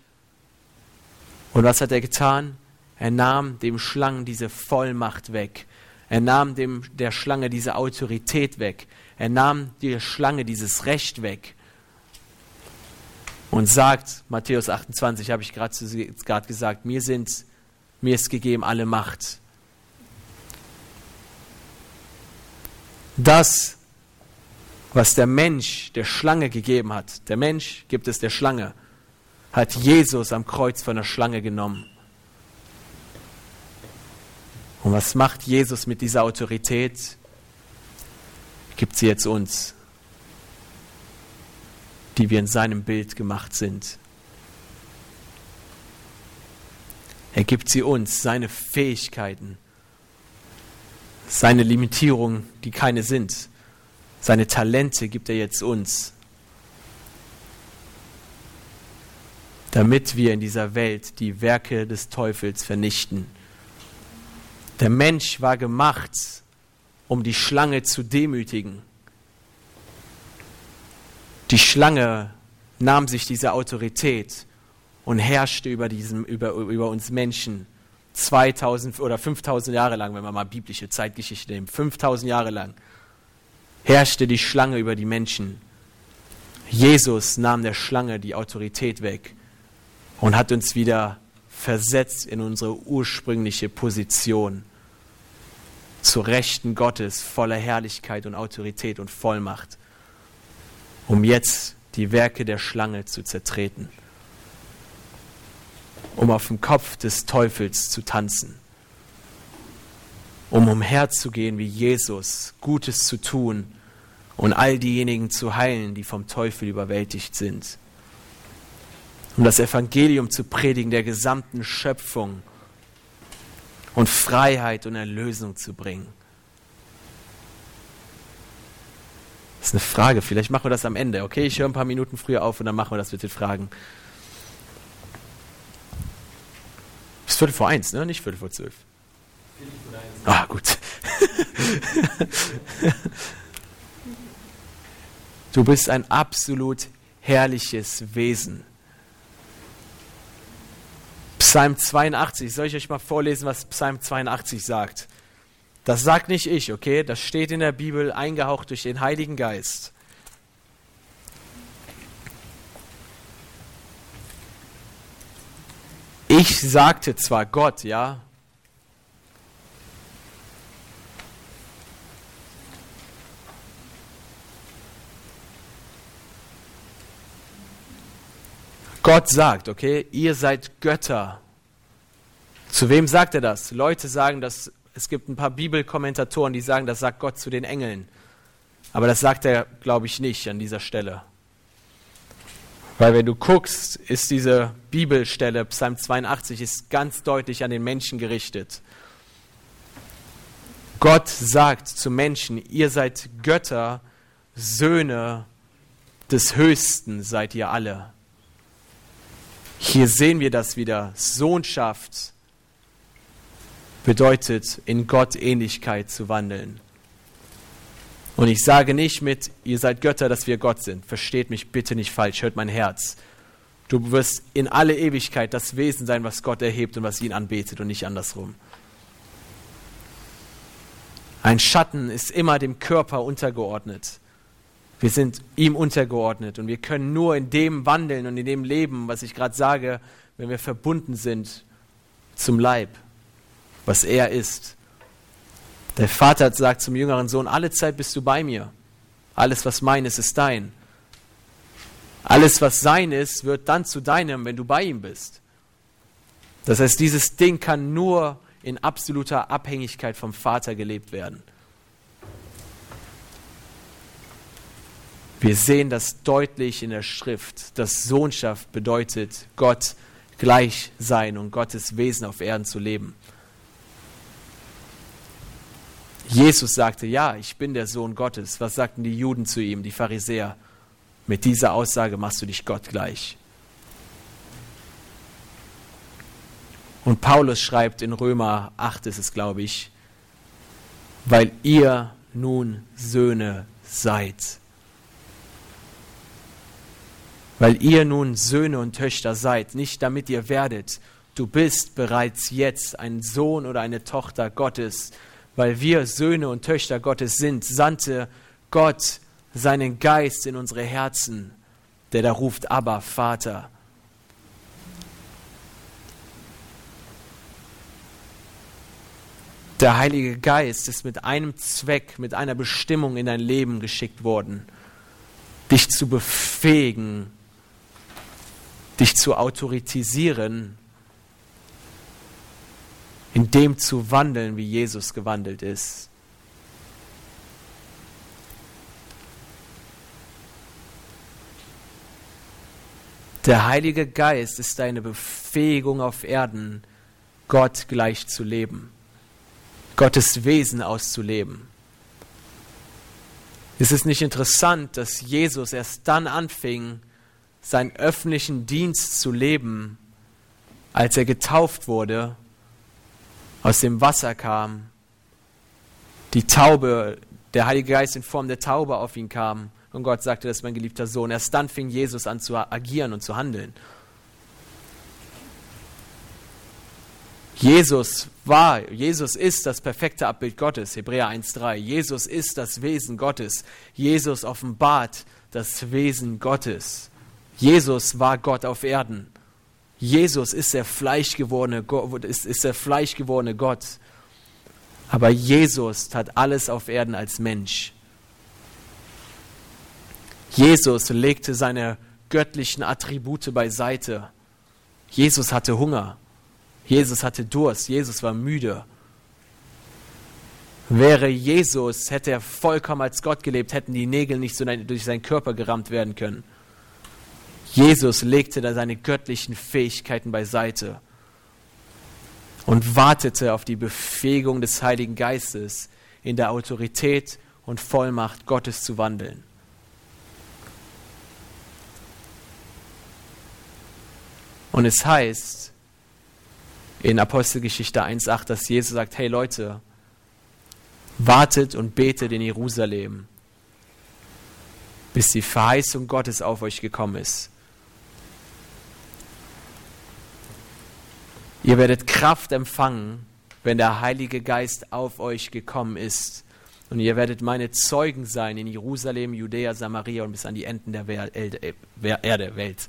Und was hat er getan? Er nahm dem Schlangen diese Vollmacht weg. Er nahm dem, der Schlange diese Autorität weg. Er nahm der Schlange dieses Recht weg. Und sagt, Matthäus 28 habe ich gerade gesagt, mir, sind, mir ist gegeben alle Macht. Das, was der Mensch der Schlange gegeben hat, der Mensch gibt es der Schlange, hat Jesus am Kreuz von der Schlange genommen. Und was macht Jesus mit dieser Autorität? Gibt sie jetzt uns, die wir in seinem Bild gemacht sind. Er gibt sie uns, seine Fähigkeiten, seine Limitierungen, die keine sind. Seine Talente gibt er jetzt uns, damit wir in dieser Welt die Werke des Teufels vernichten. Der Mensch war gemacht, um die Schlange zu demütigen. Die Schlange nahm sich diese Autorität und herrschte über, diesem, über, über uns Menschen 2000 oder 5000 Jahre lang, wenn wir mal biblische Zeitgeschichte nehmen, 5000 Jahre lang herrschte die Schlange über die Menschen. Jesus nahm der Schlange die Autorität weg und hat uns wieder versetzt in unsere ursprüngliche Position zur Rechten Gottes voller Herrlichkeit und Autorität und Vollmacht, um jetzt die Werke der Schlange zu zertreten, um auf dem Kopf des Teufels zu tanzen, um umherzugehen wie Jesus, Gutes zu tun und all diejenigen zu heilen, die vom Teufel überwältigt sind, um das Evangelium zu predigen der gesamten Schöpfung und Freiheit und Erlösung zu bringen? Das ist eine Frage. Vielleicht machen wir das am Ende. Okay, ich höre ein paar Minuten früher auf und dann machen wir das mit den Fragen. Es ist Viertel vor eins, ne? Nicht Viertel vor zwölf. Ah, gut. du bist ein absolut herrliches Wesen. Psalm 82, soll ich euch mal vorlesen, was Psalm 82 sagt? Das sagt nicht ich, okay? Das steht in der Bibel eingehaucht durch den Heiligen Geist. Ich sagte zwar Gott, ja, Gott sagt, okay, ihr seid Götter. Zu wem sagt er das? Leute sagen das, es gibt ein paar Bibelkommentatoren, die sagen, das sagt Gott zu den Engeln. Aber das sagt er, glaube ich, nicht an dieser Stelle. Weil wenn du guckst, ist diese Bibelstelle, Psalm 82, ist ganz deutlich an den Menschen gerichtet. Gott sagt zu Menschen, ihr seid Götter, Söhne des Höchsten seid ihr alle. Hier sehen wir das wieder. Sohnschaft bedeutet, in Gott Ähnlichkeit zu wandeln. Und ich sage nicht mit, ihr seid Götter, dass wir Gott sind. Versteht mich bitte nicht falsch, hört mein Herz. Du wirst in alle Ewigkeit das Wesen sein, was Gott erhebt und was ihn anbetet und nicht andersrum. Ein Schatten ist immer dem Körper untergeordnet. Wir sind ihm untergeordnet und wir können nur in dem wandeln und in dem leben, was ich gerade sage, wenn wir verbunden sind zum Leib, was er ist. Der Vater sagt zum jüngeren Sohn, alle Zeit bist du bei mir. Alles, was mein ist, ist dein. Alles, was sein ist, wird dann zu deinem, wenn du bei ihm bist. Das heißt, dieses Ding kann nur in absoluter Abhängigkeit vom Vater gelebt werden. Wir sehen das deutlich in der Schrift, dass Sohnschaft bedeutet, Gott gleich sein und Gottes Wesen auf Erden zu leben. Jesus sagte, ja, ich bin der Sohn Gottes. Was sagten die Juden zu ihm, die Pharisäer? Mit dieser Aussage machst du dich Gott gleich. Und Paulus schreibt in Römer 8 ist es, glaube ich, weil ihr nun Söhne seid. Weil ihr nun Söhne und Töchter seid, nicht damit ihr werdet. Du bist bereits jetzt ein Sohn oder eine Tochter Gottes, weil wir Söhne und Töchter Gottes sind, sandte Gott seinen Geist in unsere Herzen, der da ruft, aber Vater. Der Heilige Geist ist mit einem Zweck, mit einer Bestimmung in dein Leben geschickt worden, dich zu befähigen, dich zu autorisieren, in dem zu wandeln, wie Jesus gewandelt ist. Der Heilige Geist ist deine Befähigung auf Erden, Gott gleich zu leben, Gottes Wesen auszuleben. Ist es nicht interessant, dass Jesus erst dann anfing, seinen öffentlichen Dienst zu leben, als er getauft wurde aus dem Wasser kam, die Taube, der Heilige Geist in Form der Taube auf ihn kam und Gott sagte, das ist mein geliebter Sohn. Erst dann fing Jesus an zu agieren und zu handeln. Jesus war, Jesus ist das perfekte Abbild Gottes, Hebräer 1.3. Jesus ist das Wesen Gottes. Jesus offenbart das Wesen Gottes. Jesus war Gott auf Erden. Jesus ist der fleischgewordene Gott, ist, ist der fleischgewordene Gott. Aber Jesus tat alles auf Erden als Mensch. Jesus legte seine göttlichen Attribute beiseite. Jesus hatte Hunger. Jesus hatte Durst. Jesus war müde. Wäre Jesus, hätte er vollkommen als Gott gelebt, hätten die Nägel nicht so durch seinen Körper gerammt werden können. Jesus legte da seine göttlichen Fähigkeiten beiseite und wartete auf die Befähigung des Heiligen Geistes, in der Autorität und Vollmacht Gottes zu wandeln. Und es heißt in Apostelgeschichte 1.8, dass Jesus sagt, hey Leute, wartet und betet in Jerusalem, bis die Verheißung Gottes auf euch gekommen ist. Ihr werdet Kraft empfangen, wenn der Heilige Geist auf euch gekommen ist. Und ihr werdet meine Zeugen sein in Jerusalem, Judäa, Samaria und bis an die Enden der Erde, Welt.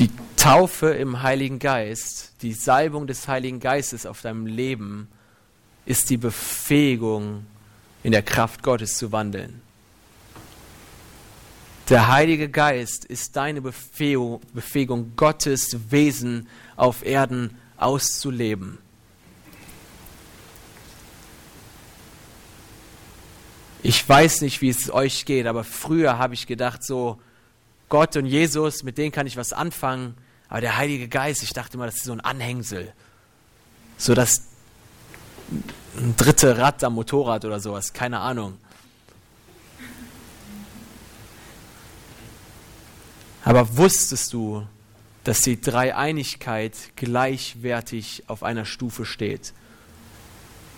Die Taufe im Heiligen Geist, die Salbung des Heiligen Geistes auf deinem Leben ist die Befähigung, in der Kraft Gottes zu wandeln. Der Heilige Geist ist deine Befähigung, Gottes Wesen auf Erden auszuleben. Ich weiß nicht, wie es euch geht, aber früher habe ich gedacht, so Gott und Jesus, mit denen kann ich was anfangen, aber der Heilige Geist, ich dachte immer, das ist so ein Anhängsel. So das dritte Rad am Motorrad oder sowas, keine Ahnung. Aber wusstest du, dass die Dreieinigkeit gleichwertig auf einer Stufe steht?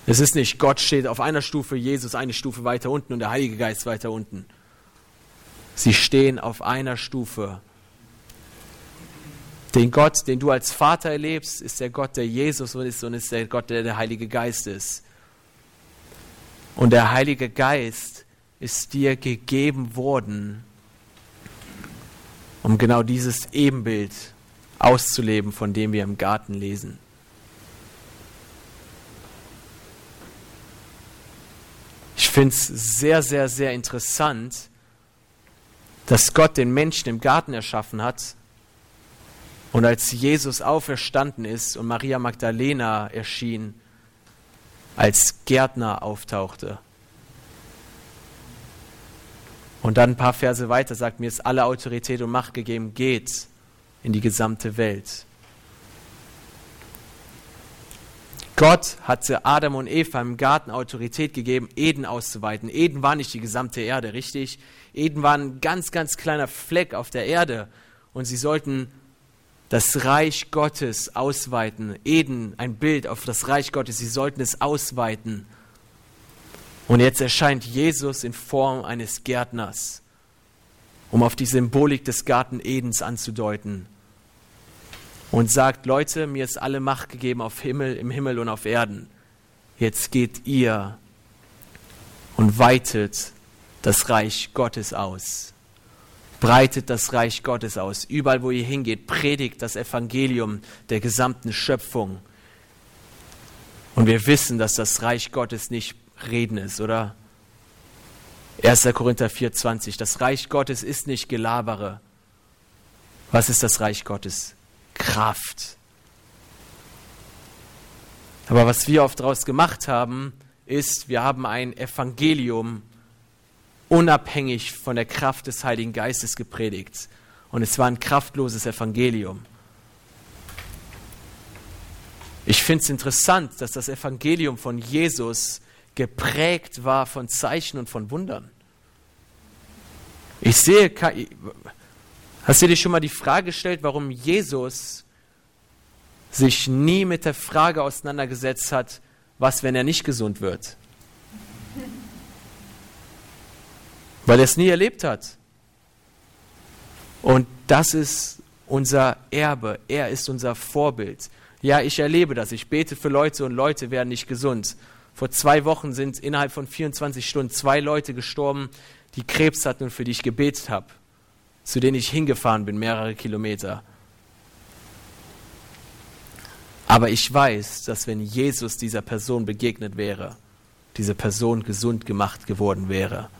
Es ist nicht, Gott steht auf einer Stufe, Jesus eine Stufe weiter unten und der Heilige Geist weiter unten. Sie stehen auf einer Stufe. Den Gott, den du als Vater erlebst, ist der Gott, der Jesus ist und ist der Gott, der der Heilige Geist ist. Und der Heilige Geist ist dir gegeben worden, um genau dieses Ebenbild auszuleben, von dem wir im Garten lesen. Ich finde es sehr, sehr, sehr interessant, dass Gott den Menschen im Garten erschaffen hat und als Jesus auferstanden ist und Maria Magdalena erschien, als Gärtner auftauchte. Und dann ein paar Verse weiter sagt, mir ist alle Autorität und Macht gegeben, geht in die gesamte Welt. Gott hatte Adam und Eva im Garten Autorität gegeben, Eden auszuweiten. Eden war nicht die gesamte Erde, richtig? Eden war ein ganz, ganz kleiner Fleck auf der Erde und sie sollten das Reich Gottes ausweiten. Eden, ein Bild auf das Reich Gottes, sie sollten es ausweiten. Und jetzt erscheint Jesus in Form eines Gärtners, um auf die Symbolik des Garten Edens anzudeuten. Und sagt, Leute, mir ist alle Macht gegeben auf Himmel, im Himmel und auf Erden. Jetzt geht ihr und weitet das Reich Gottes aus. Breitet das Reich Gottes aus. Überall, wo ihr hingeht, predigt das Evangelium der gesamten Schöpfung. Und wir wissen, dass das Reich Gottes nicht Reden ist, oder? 1. Korinther 4,20. Das Reich Gottes ist nicht Gelabere. Was ist das Reich Gottes? Kraft. Aber was wir oft daraus gemacht haben, ist, wir haben ein Evangelium unabhängig von der Kraft des Heiligen Geistes gepredigt. Und es war ein kraftloses Evangelium. Ich finde es interessant, dass das Evangelium von Jesus geprägt war von Zeichen und von Wundern. Ich sehe, hast du dir schon mal die Frage gestellt, warum Jesus sich nie mit der Frage auseinandergesetzt hat, was, wenn er nicht gesund wird? Weil er es nie erlebt hat. Und das ist unser Erbe. Er ist unser Vorbild. Ja, ich erlebe das. Ich bete für Leute und Leute werden nicht gesund. Vor zwei Wochen sind innerhalb von 24 Stunden zwei Leute gestorben, die Krebs hatten und für die ich gebetet habe, zu denen ich hingefahren bin, mehrere Kilometer. Aber ich weiß, dass wenn Jesus dieser Person begegnet wäre, diese Person gesund gemacht geworden wäre.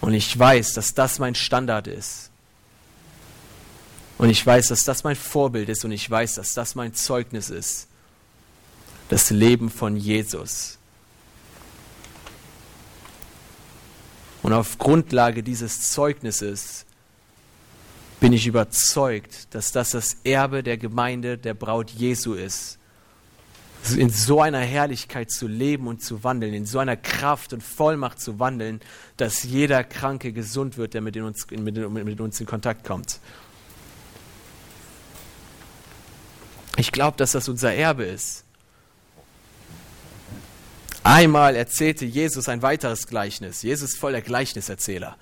Und ich weiß, dass das mein Standard ist. Und ich weiß, dass das mein Vorbild ist und ich weiß, dass das mein Zeugnis ist das Leben von Jesus. Und auf Grundlage dieses Zeugnisses bin ich überzeugt, dass das das Erbe der Gemeinde der Braut Jesu ist. In so einer Herrlichkeit zu leben und zu wandeln, in so einer Kraft und Vollmacht zu wandeln, dass jeder Kranke gesund wird, der mit uns, mit, mit uns in Kontakt kommt. Ich glaube, dass das unser Erbe ist. Einmal erzählte Jesus ein weiteres Gleichnis. Jesus ist voll der Gleichniserzähler.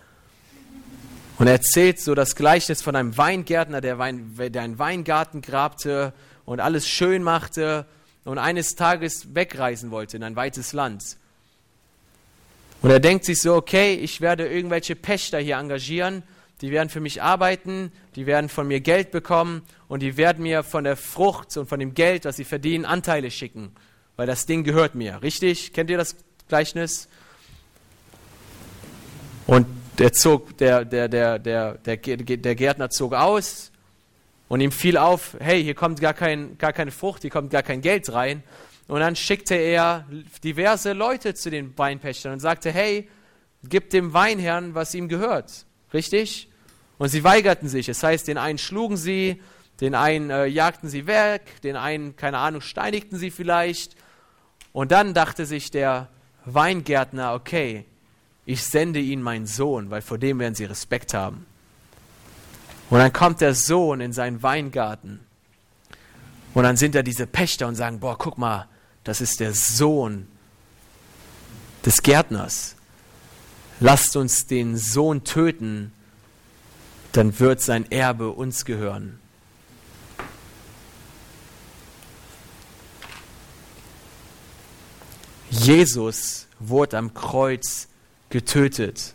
Und er erzählt so das Gleichnis von einem Weingärtner, der, Wein, der einen Weingarten grabte und alles schön machte und eines Tages wegreisen wollte in ein weites Land. Und er denkt sich so, okay, ich werde irgendwelche Pächter hier engagieren, die werden für mich arbeiten, die werden von mir Geld bekommen und die werden mir von der Frucht und von dem Geld, was sie verdienen, Anteile schicken weil das Ding gehört mir. Richtig? Kennt ihr das Gleichnis. Und der, zog, der, der, der, der, der, der Gärtner zog aus und ihm fiel auf, hey, hier kommt gar, kein, gar keine Frucht, hier kommt gar kein Geld rein. Und dann schickte er diverse Leute zu den Weinpächtern und sagte, hey, gib dem Weinherrn, was ihm gehört. Richtig? Und sie weigerten sich. Das heißt, den einen schlugen sie, den einen äh, jagten sie weg, den einen, keine Ahnung, steinigten sie vielleicht. Und dann dachte sich der Weingärtner, okay, ich sende ihnen meinen Sohn, weil vor dem werden sie Respekt haben. Und dann kommt der Sohn in seinen Weingarten. Und dann sind da diese Pächter und sagen, boah, guck mal, das ist der Sohn des Gärtners. Lasst uns den Sohn töten, dann wird sein Erbe uns gehören. Jesus wurde am Kreuz getötet.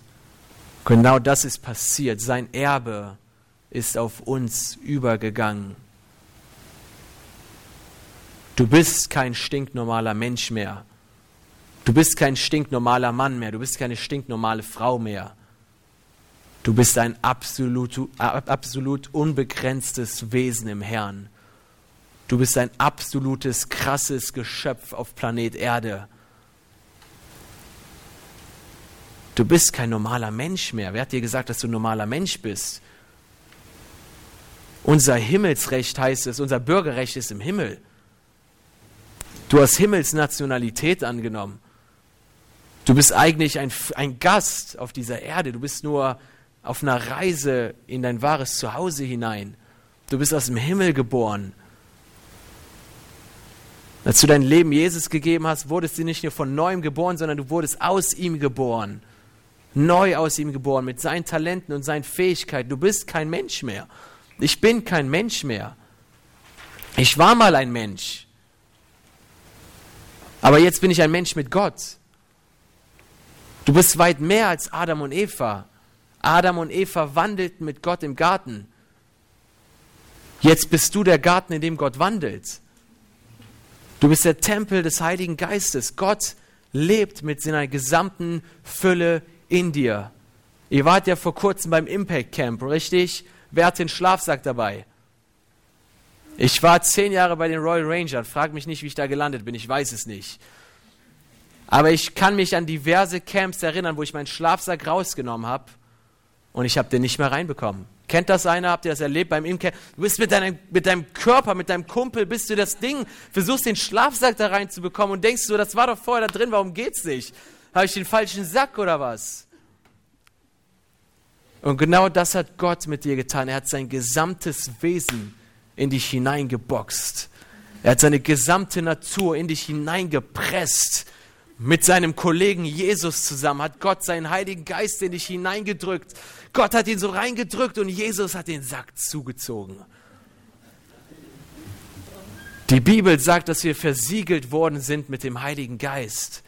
Genau das ist passiert. Sein Erbe ist auf uns übergegangen. Du bist kein stinknormaler Mensch mehr. Du bist kein stinknormaler Mann mehr. Du bist keine stinknormale Frau mehr. Du bist ein absolut, absolut unbegrenztes Wesen im Herrn. Du bist ein absolutes, krasses Geschöpf auf Planet Erde. Du bist kein normaler Mensch mehr. Wer hat dir gesagt, dass du ein normaler Mensch bist? Unser Himmelsrecht heißt es, unser Bürgerrecht ist im Himmel. Du hast Himmelsnationalität angenommen. Du bist eigentlich ein, ein Gast auf dieser Erde. Du bist nur auf einer Reise in dein wahres Zuhause hinein. Du bist aus dem Himmel geboren. Als du dein Leben Jesus gegeben hast, wurdest du nicht nur von neuem geboren, sondern du wurdest aus ihm geboren neu aus ihm geboren, mit seinen Talenten und seinen Fähigkeiten. Du bist kein Mensch mehr. Ich bin kein Mensch mehr. Ich war mal ein Mensch. Aber jetzt bin ich ein Mensch mit Gott. Du bist weit mehr als Adam und Eva. Adam und Eva wandelten mit Gott im Garten. Jetzt bist du der Garten, in dem Gott wandelt. Du bist der Tempel des Heiligen Geistes. Gott lebt mit seiner gesamten Fülle in dir. Ihr wart ja vor kurzem beim Impact Camp, richtig? Wer hat den Schlafsack dabei? Ich war zehn Jahre bei den Royal Rangers. Frag mich nicht, wie ich da gelandet bin. Ich weiß es nicht. Aber ich kann mich an diverse Camps erinnern, wo ich meinen Schlafsack rausgenommen habe und ich habe den nicht mehr reinbekommen. Kennt das einer? Habt ihr das erlebt beim Imker? Du bist mit deinem, mit deinem Körper, mit deinem Kumpel, bist du das Ding, versuchst den Schlafsack da reinzubekommen und denkst du, das war doch vorher da drin, warum geht's nicht? Habe ich den falschen Sack oder was? Und genau das hat Gott mit dir getan. Er hat sein gesamtes Wesen in dich hineingeboxt. Er hat seine gesamte Natur in dich hineingepresst. Mit seinem Kollegen Jesus zusammen hat Gott seinen Heiligen Geist in dich hineingedrückt. Gott hat ihn so reingedrückt und Jesus hat den Sack zugezogen. Die Bibel sagt, dass wir versiegelt worden sind mit dem Heiligen Geist.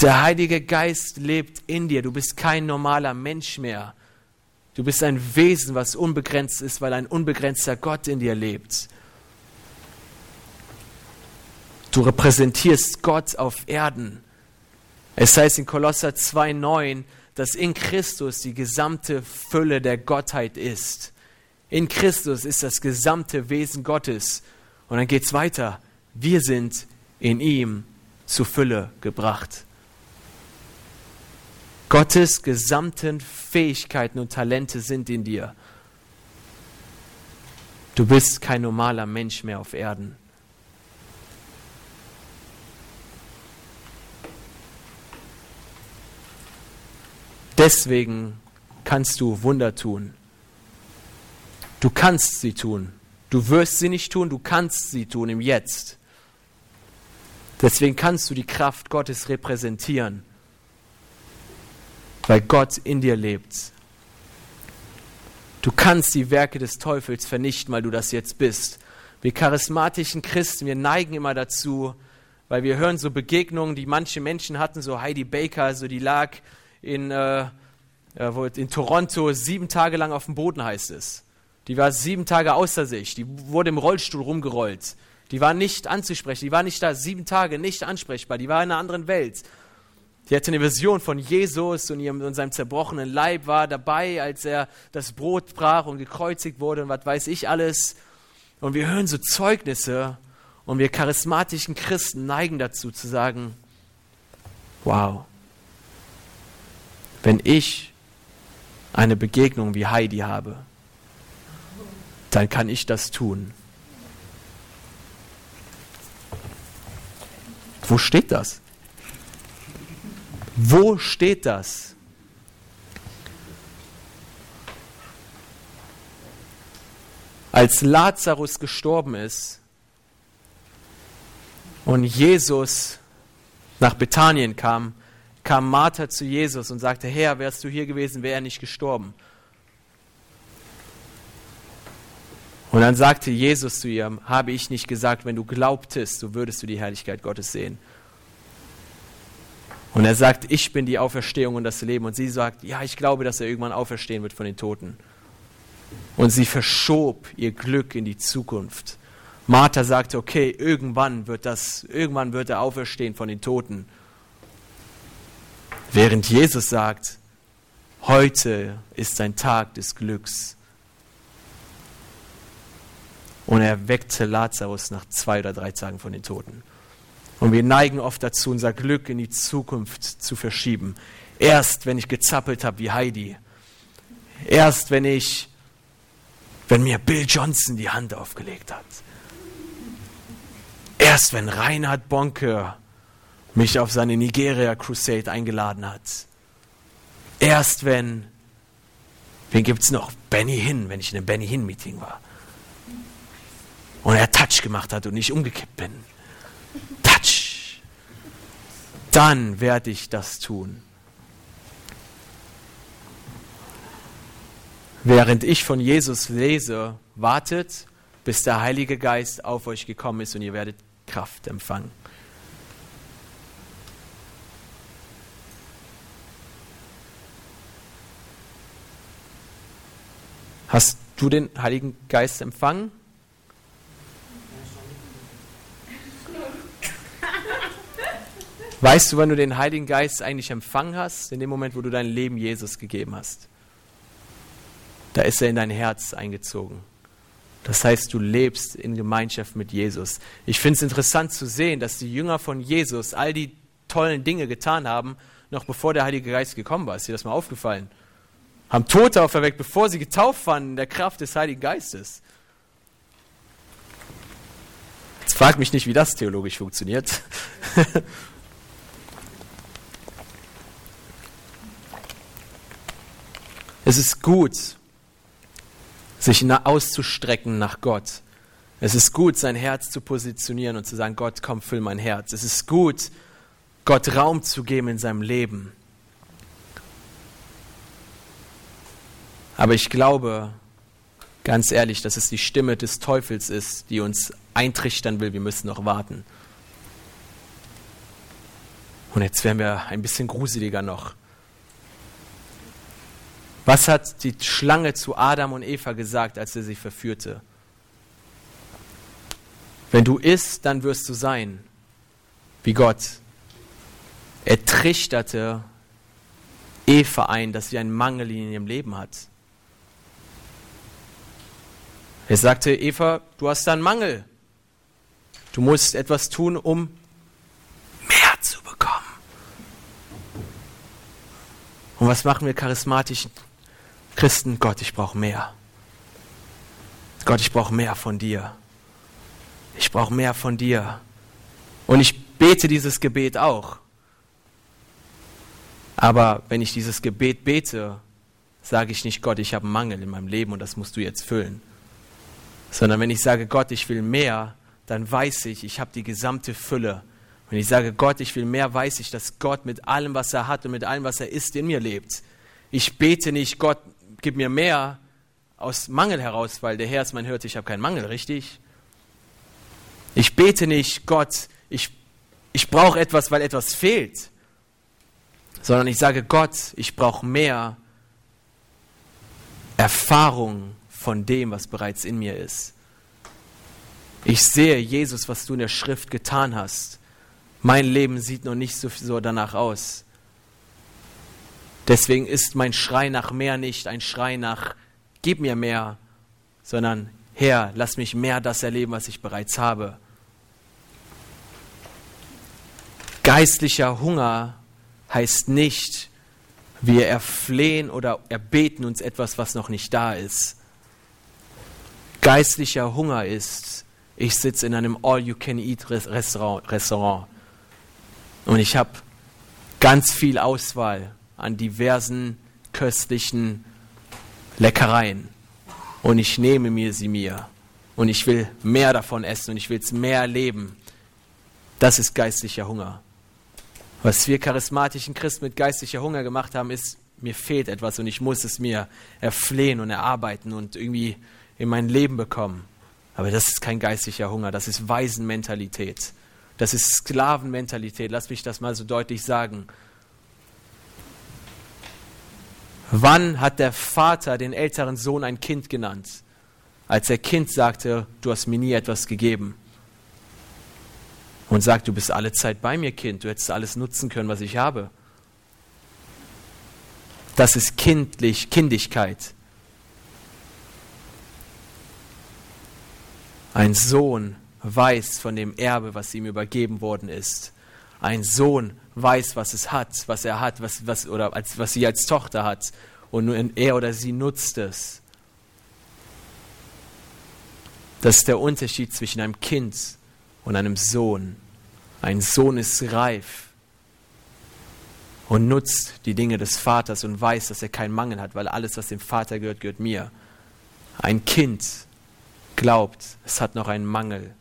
Der Heilige Geist lebt in dir. Du bist kein normaler Mensch mehr. Du bist ein Wesen, was unbegrenzt ist, weil ein unbegrenzter Gott in dir lebt. Du repräsentierst Gott auf Erden. Es heißt in Kolosser 2,9, dass in Christus die gesamte Fülle der Gottheit ist. In Christus ist das gesamte Wesen Gottes. Und dann geht es weiter. Wir sind in ihm zu Fülle gebracht. Gottes gesamten Fähigkeiten und Talente sind in dir. Du bist kein normaler Mensch mehr auf Erden. Deswegen kannst du Wunder tun. Du kannst sie tun. Du wirst sie nicht tun, du kannst sie tun im Jetzt. Deswegen kannst du die Kraft Gottes repräsentieren weil Gott in dir lebt. Du kannst die Werke des Teufels vernichten, weil du das jetzt bist. Wir charismatischen Christen, wir neigen immer dazu, weil wir hören so Begegnungen, die manche Menschen hatten, so Heidi Baker, so die lag in, äh, in Toronto sieben Tage lang auf dem Boden, heißt es. Die war sieben Tage außer sich, die wurde im Rollstuhl rumgerollt. Die war nicht anzusprechen, die war nicht da, sieben Tage nicht ansprechbar, die war in einer anderen Welt. Die hatte eine Vision von Jesus und in seinem zerbrochenen Leib war dabei, als er das Brot brach und gekreuzigt wurde und was weiß ich alles. Und wir hören so Zeugnisse und wir charismatischen Christen neigen dazu zu sagen, wow, wenn ich eine Begegnung wie Heidi habe, dann kann ich das tun. Wo steht das? Wo steht das? Als Lazarus gestorben ist und Jesus nach Bethanien kam, kam Martha zu Jesus und sagte, Herr, wärst du hier gewesen, wäre er nicht gestorben. Und dann sagte Jesus zu ihr, habe ich nicht gesagt, wenn du glaubtest, so würdest du die Herrlichkeit Gottes sehen. Und er sagt, ich bin die Auferstehung und das Leben. Und sie sagt, ja, ich glaube, dass er irgendwann auferstehen wird von den Toten. Und sie verschob ihr Glück in die Zukunft. Martha sagte, okay, irgendwann wird das, irgendwann wird er auferstehen von den Toten. Während Jesus sagt, heute ist ein Tag des Glücks. Und er weckte Lazarus nach zwei oder drei Tagen von den Toten. Und wir neigen oft dazu, unser Glück in die Zukunft zu verschieben. Erst wenn ich gezappelt habe wie Heidi. Erst wenn ich, wenn mir Bill Johnson die Hand aufgelegt hat. Erst wenn Reinhard Bonke mich auf seine Nigeria Crusade eingeladen hat. Erst wenn, wen gibt es noch? Benny Hinn, wenn ich in einem Benny Hinn Meeting war. Und er Touch gemacht hat und ich umgekippt bin dann werde ich das tun. Während ich von Jesus lese, wartet, bis der Heilige Geist auf euch gekommen ist und ihr werdet Kraft empfangen. Hast du den Heiligen Geist empfangen? Weißt du, wann du den Heiligen Geist eigentlich empfangen hast? In dem Moment, wo du dein Leben Jesus gegeben hast. Da ist er in dein Herz eingezogen. Das heißt, du lebst in Gemeinschaft mit Jesus. Ich finde es interessant zu sehen, dass die Jünger von Jesus all die tollen Dinge getan haben, noch bevor der Heilige Geist gekommen war. Ist dir das mal aufgefallen? Haben Tote auferweckt, bevor sie getauft waren in der Kraft des Heiligen Geistes. Jetzt frag mich nicht, wie das theologisch funktioniert. Es ist gut, sich auszustrecken nach Gott. Es ist gut, sein Herz zu positionieren und zu sagen, Gott, komm, füll mein Herz. Es ist gut, Gott Raum zu geben in seinem Leben. Aber ich glaube, ganz ehrlich, dass es die Stimme des Teufels ist, die uns eintrichtern will, wir müssen noch warten. Und jetzt werden wir ein bisschen gruseliger noch. Was hat die Schlange zu Adam und Eva gesagt, als er sie verführte? Wenn du isst, dann wirst du sein wie Gott. Er trichterte Eva ein, dass sie einen Mangel in ihrem Leben hat. Er sagte, Eva, du hast da einen Mangel. Du musst etwas tun, um mehr zu bekommen. Und was machen wir charismatischen Christen, Gott, ich brauche mehr. Gott, ich brauche mehr von dir. Ich brauche mehr von dir. Und ich bete dieses Gebet auch. Aber wenn ich dieses Gebet bete, sage ich nicht, Gott, ich habe einen Mangel in meinem Leben und das musst du jetzt füllen. Sondern wenn ich sage, Gott, ich will mehr, dann weiß ich, ich habe die gesamte Fülle. Wenn ich sage, Gott, ich will mehr, weiß ich, dass Gott mit allem, was er hat und mit allem, was er ist, in mir lebt. Ich bete nicht, Gott, gib mir mehr aus Mangel heraus, weil der Herr ist mein Hört, ich habe keinen Mangel, richtig? Ich bete nicht, Gott, ich, ich brauche etwas, weil etwas fehlt, sondern ich sage, Gott, ich brauche mehr Erfahrung von dem, was bereits in mir ist. Ich sehe, Jesus, was du in der Schrift getan hast. Mein Leben sieht noch nicht so danach aus. Deswegen ist mein Schrei nach mehr nicht ein Schrei nach, gib mir mehr, sondern Herr, lass mich mehr das erleben, was ich bereits habe. Geistlicher Hunger heißt nicht, wir erflehen oder erbeten uns etwas, was noch nicht da ist. Geistlicher Hunger ist, ich sitze in einem All-You-Can-Eat-Restaurant Restaurant, und ich habe ganz viel Auswahl an diversen köstlichen Leckereien. Und ich nehme mir sie mir. Und ich will mehr davon essen und ich will es mehr erleben. Das ist geistlicher Hunger. Was wir charismatischen Christen mit geistlicher Hunger gemacht haben, ist, mir fehlt etwas und ich muss es mir erflehen und erarbeiten und irgendwie in mein Leben bekommen. Aber das ist kein geistlicher Hunger, das ist Waisenmentalität. Das ist Sklavenmentalität, lass mich das mal so deutlich sagen. Wann hat der Vater den älteren Sohn ein Kind genannt? Als der Kind sagte, du hast mir nie etwas gegeben. Und sagt, du bist alle Zeit bei mir, Kind, du hättest alles nutzen können, was ich habe. Das ist kindlich, Kindigkeit. Ein Sohn weiß von dem Erbe, was ihm übergeben worden ist. Ein Sohn weiß, was es hat, was er hat, was, was, oder als, was sie als Tochter hat. Und er oder sie nutzt es. Das ist der Unterschied zwischen einem Kind und einem Sohn. Ein Sohn ist reif und nutzt die Dinge des Vaters und weiß, dass er keinen Mangel hat, weil alles, was dem Vater gehört, gehört mir. Ein Kind glaubt, es hat noch einen Mangel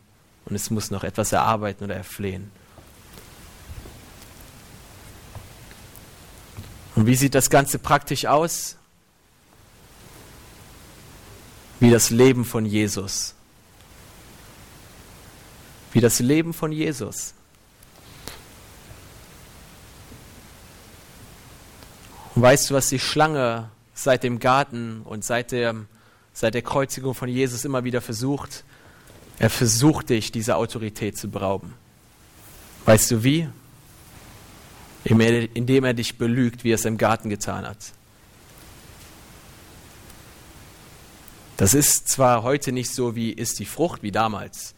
und es muss noch etwas erarbeiten oder erflehen. Und wie sieht das Ganze praktisch aus? Wie das Leben von Jesus. Wie das Leben von Jesus. Und weißt du, was die Schlange seit dem Garten und seit der, seit der Kreuzigung von Jesus immer wieder versucht? Er versucht dich, diese Autorität zu berauben. Weißt du wie? Indem er dich belügt, wie er es im Garten getan hat. Das ist zwar heute nicht so wie ist die Frucht wie damals.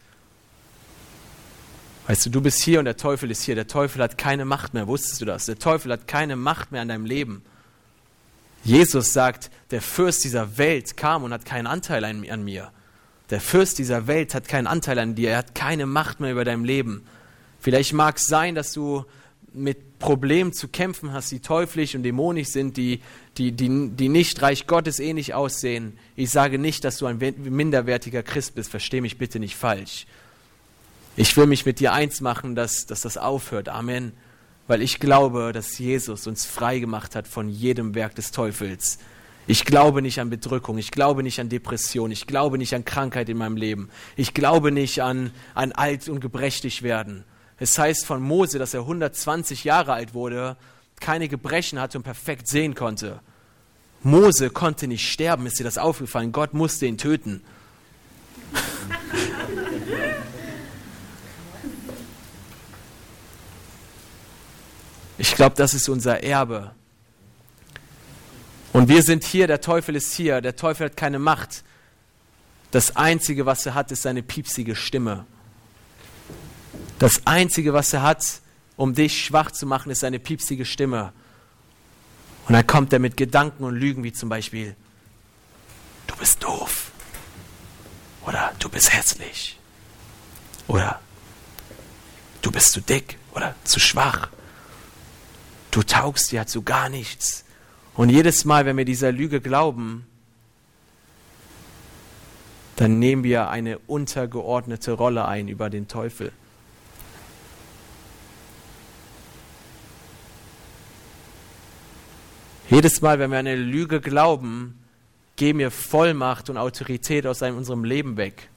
Weißt du, du bist hier und der Teufel ist hier. Der Teufel hat keine Macht mehr. Wusstest du das? Der Teufel hat keine Macht mehr an deinem Leben. Jesus sagt, der Fürst dieser Welt kam und hat keinen Anteil an, an mir. Der Fürst dieser Welt hat keinen Anteil an dir. Er hat keine Macht mehr über dein Leben. Vielleicht mag es sein, dass du mit Problemen zu kämpfen hast, die teuflisch und dämonisch sind, die, die, die, die nicht Reich Gottes ähnlich aussehen. Ich sage nicht, dass du ein minderwertiger Christ bist, verstehe mich bitte nicht falsch. Ich will mich mit dir eins machen, dass, dass das aufhört. Amen. Weil ich glaube, dass Jesus uns frei gemacht hat von jedem Werk des Teufels. Ich glaube nicht an Bedrückung, ich glaube nicht an Depression, ich glaube nicht an Krankheit in meinem Leben, ich glaube nicht an, an alt und gebrechlich werden. Es heißt von Mose, dass er 120 Jahre alt wurde, keine Gebrechen hatte und perfekt sehen konnte. Mose konnte nicht sterben, ist dir das aufgefallen? Gott musste ihn töten. Ich glaube, das ist unser Erbe. Und wir sind hier, der Teufel ist hier, der Teufel hat keine Macht. Das Einzige, was er hat, ist seine piepsige Stimme. Das Einzige, was er hat, um dich schwach zu machen, ist seine piepsige Stimme. Und dann kommt er mit Gedanken und Lügen, wie zum Beispiel, du bist doof. Oder du bist hässlich. Oder du bist zu dick oder zu schwach. Du taugst ja zu gar nichts. Und jedes Mal, wenn wir dieser Lüge glauben, dann nehmen wir eine untergeordnete Rolle ein über den Teufel. Jedes Mal, wenn wir eine Lüge glauben, geben wir Vollmacht und Autorität aus unserem Leben weg.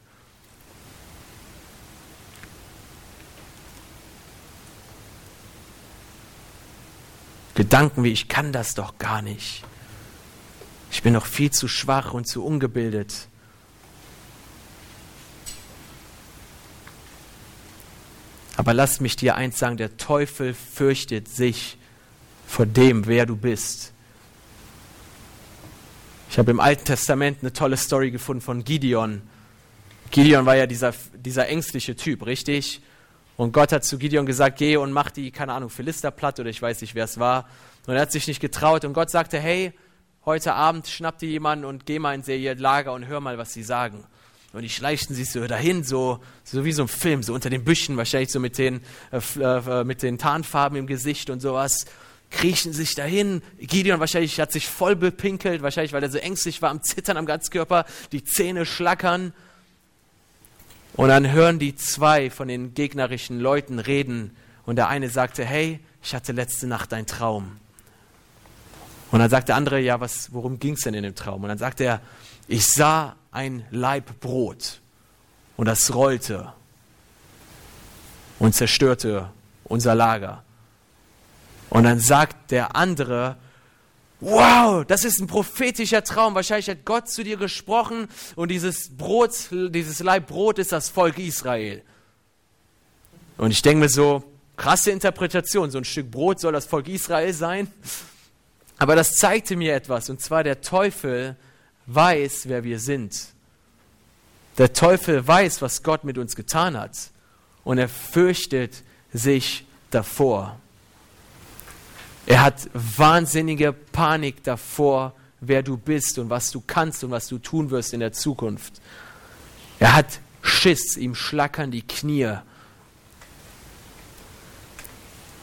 Gedanken wie, ich kann das doch gar nicht. Ich bin noch viel zu schwach und zu ungebildet. Aber lass mich dir eins sagen, der Teufel fürchtet sich vor dem, wer du bist. Ich habe im Alten Testament eine tolle Story gefunden von Gideon. Gideon war ja dieser, dieser ängstliche Typ, richtig? Und Gott hat zu Gideon gesagt, geh und mach die, keine Ahnung, Philister platt oder ich weiß nicht, wer es war. Und er hat sich nicht getraut. Und Gott sagte, hey, heute Abend schnapp dir jemanden und geh mal in ihr Lager und hör mal, was sie sagen. Und die schleichten sich so dahin, so, so wie so ein Film, so unter den Büschen, wahrscheinlich so mit den, äh, äh, mit den Tarnfarben im Gesicht und sowas. Kriechen sich dahin. Gideon wahrscheinlich hat sich voll bepinkelt, wahrscheinlich weil er so ängstlich war, am Zittern am Ganzkörper, die Zähne schlackern. Und dann hören die zwei von den gegnerischen Leuten reden und der eine sagte, hey, ich hatte letzte Nacht einen Traum. Und dann sagt der andere, ja, was, worum ging es denn in dem Traum? Und dann sagt er, ich sah ein Laib Brot und das rollte und zerstörte unser Lager. Und dann sagt der andere, wow, das ist ein prophetischer Traum. Wahrscheinlich hat Gott zu dir gesprochen und dieses Brot, dieses Leib Brot ist das Volk Israel. Und ich denke mir so, krasse Interpretation, so ein Stück Brot soll das Volk Israel sein. Aber das zeigte mir etwas, und zwar der Teufel weiß, wer wir sind. Der Teufel weiß, was Gott mit uns getan hat. Und er fürchtet sich davor. Er hat wahnsinnige Panik davor, wer du bist und was du kannst und was du tun wirst in der Zukunft. Er hat Schiss, ihm schlackern die Knie.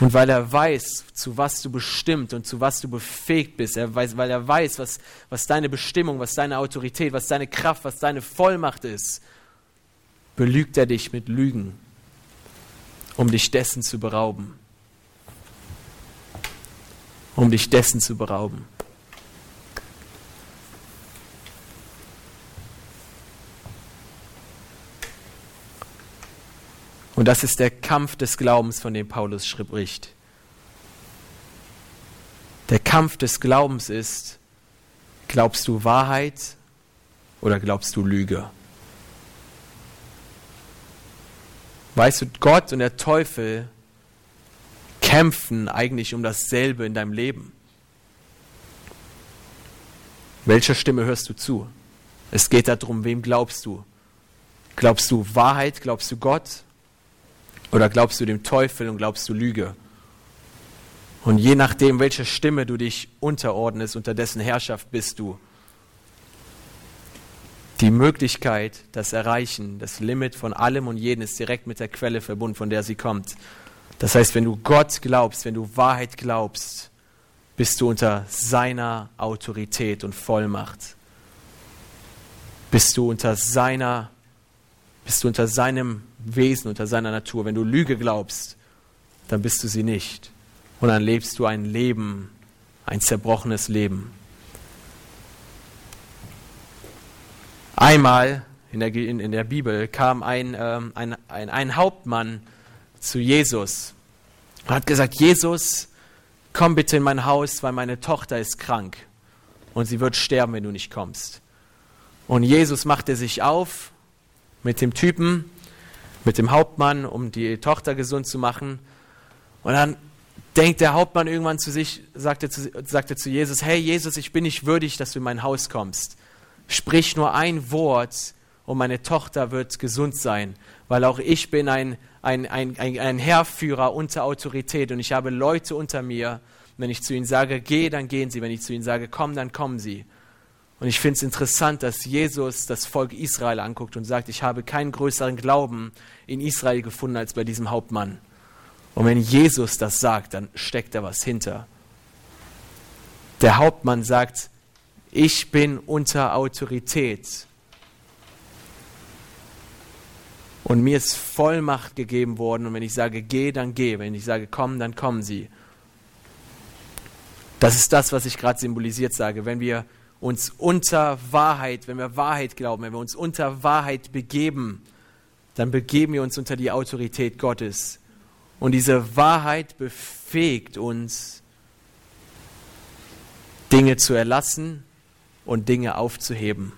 Und weil er weiß, zu was du bestimmt und zu was du befähigt bist, er weiß, weil er weiß, was, was deine Bestimmung, was deine Autorität, was deine Kraft, was deine Vollmacht ist, belügt er dich mit Lügen, um dich dessen zu berauben um dich dessen zu berauben. Und das ist der Kampf des Glaubens, von dem Paulus spricht. Der Kampf des Glaubens ist, glaubst du Wahrheit oder glaubst du Lüge? Weißt du, Gott und der Teufel kämpfen eigentlich um dasselbe in deinem Leben. Welcher Stimme hörst du zu? Es geht darum, wem glaubst du? Glaubst du Wahrheit? Glaubst du Gott? Oder glaubst du dem Teufel und glaubst du Lüge? Und je nachdem, welcher Stimme du dich unterordnest, unter dessen Herrschaft bist du, die Möglichkeit, das Erreichen, das Limit von allem und jedem ist direkt mit der Quelle verbunden, von der sie kommt. Das heißt, wenn du Gott glaubst, wenn du Wahrheit glaubst, bist du unter seiner Autorität und Vollmacht. Bist du unter seiner, bist du unter seinem Wesen, unter seiner Natur. Wenn du Lüge glaubst, dann bist du sie nicht. Und dann lebst du ein Leben, ein zerbrochenes Leben. Einmal in der, in, in der Bibel kam ein, ähm, ein, ein, ein Hauptmann zu Jesus und hat gesagt, Jesus, komm bitte in mein Haus, weil meine Tochter ist krank und sie wird sterben, wenn du nicht kommst. Und Jesus machte sich auf mit dem Typen, mit dem Hauptmann, um die Tochter gesund zu machen. Und dann denkt der Hauptmann irgendwann zu sich, sagte zu, sagte zu Jesus, hey Jesus, ich bin nicht würdig, dass du in mein Haus kommst. Sprich nur ein Wort und meine Tochter wird gesund sein, weil auch ich bin ein ein, ein, ein, ein Herrführer unter Autorität und ich habe Leute unter mir. Wenn ich zu ihnen sage, geh, dann gehen sie. Wenn ich zu ihnen sage, komm, dann kommen sie. Und ich finde es interessant, dass Jesus das Volk Israel anguckt und sagt, ich habe keinen größeren Glauben in Israel gefunden als bei diesem Hauptmann. Und wenn Jesus das sagt, dann steckt da was hinter. Der Hauptmann sagt, ich bin unter Autorität. Und mir ist Vollmacht gegeben worden. Und wenn ich sage, geh, dann geh. Wenn ich sage, komm, dann kommen sie. Das ist das, was ich gerade symbolisiert sage. Wenn wir uns unter Wahrheit, wenn wir Wahrheit glauben, wenn wir uns unter Wahrheit begeben, dann begeben wir uns unter die Autorität Gottes. Und diese Wahrheit befähigt uns, Dinge zu erlassen und Dinge aufzuheben.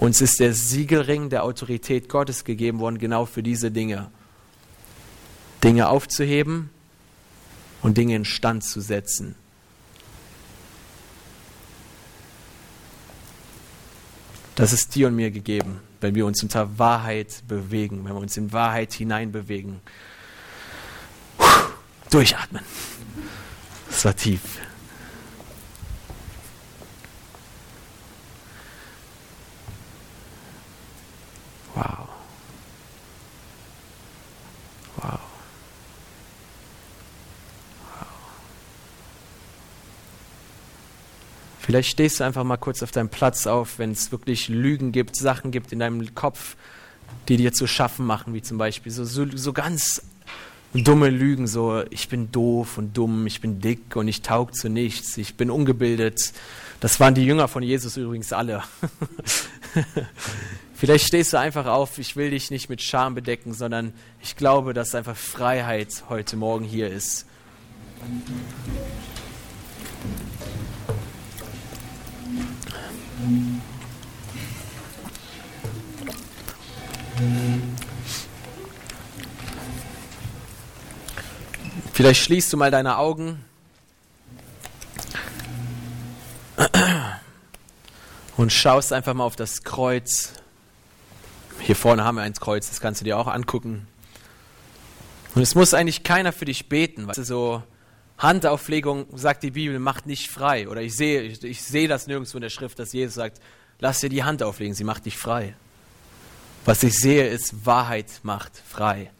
Uns ist der Siegelring der Autorität Gottes gegeben worden, genau für diese Dinge. Dinge aufzuheben und Dinge in Stand zu setzen. Das ist dir und mir gegeben, wenn wir uns unter Wahrheit bewegen, wenn wir uns in Wahrheit hineinbewegen. Durchatmen. Das war tief. Wow. Wow. Vielleicht stehst du einfach mal kurz auf deinem Platz auf, wenn es wirklich Lügen gibt, Sachen gibt in deinem Kopf, die dir zu schaffen machen, wie zum Beispiel so, so, so ganz dumme Lügen, so ich bin doof und dumm, ich bin dick und ich taug zu nichts, ich bin ungebildet. Das waren die Jünger von Jesus übrigens alle. Vielleicht stehst du einfach auf, ich will dich nicht mit Scham bedecken, sondern ich glaube, dass einfach Freiheit heute Morgen hier ist. Vielleicht schließt du mal deine Augen und schaust einfach mal auf das Kreuz. Hier vorne haben wir ein Kreuz, das kannst du dir auch angucken. Und es muss eigentlich keiner für dich beten. Du, so Handauflegung, sagt die Bibel, macht nicht frei. Oder ich sehe, ich, ich sehe das nirgendwo in der Schrift, dass Jesus sagt, lass dir die Hand auflegen, sie macht dich frei. Was ich sehe, ist, Wahrheit macht frei.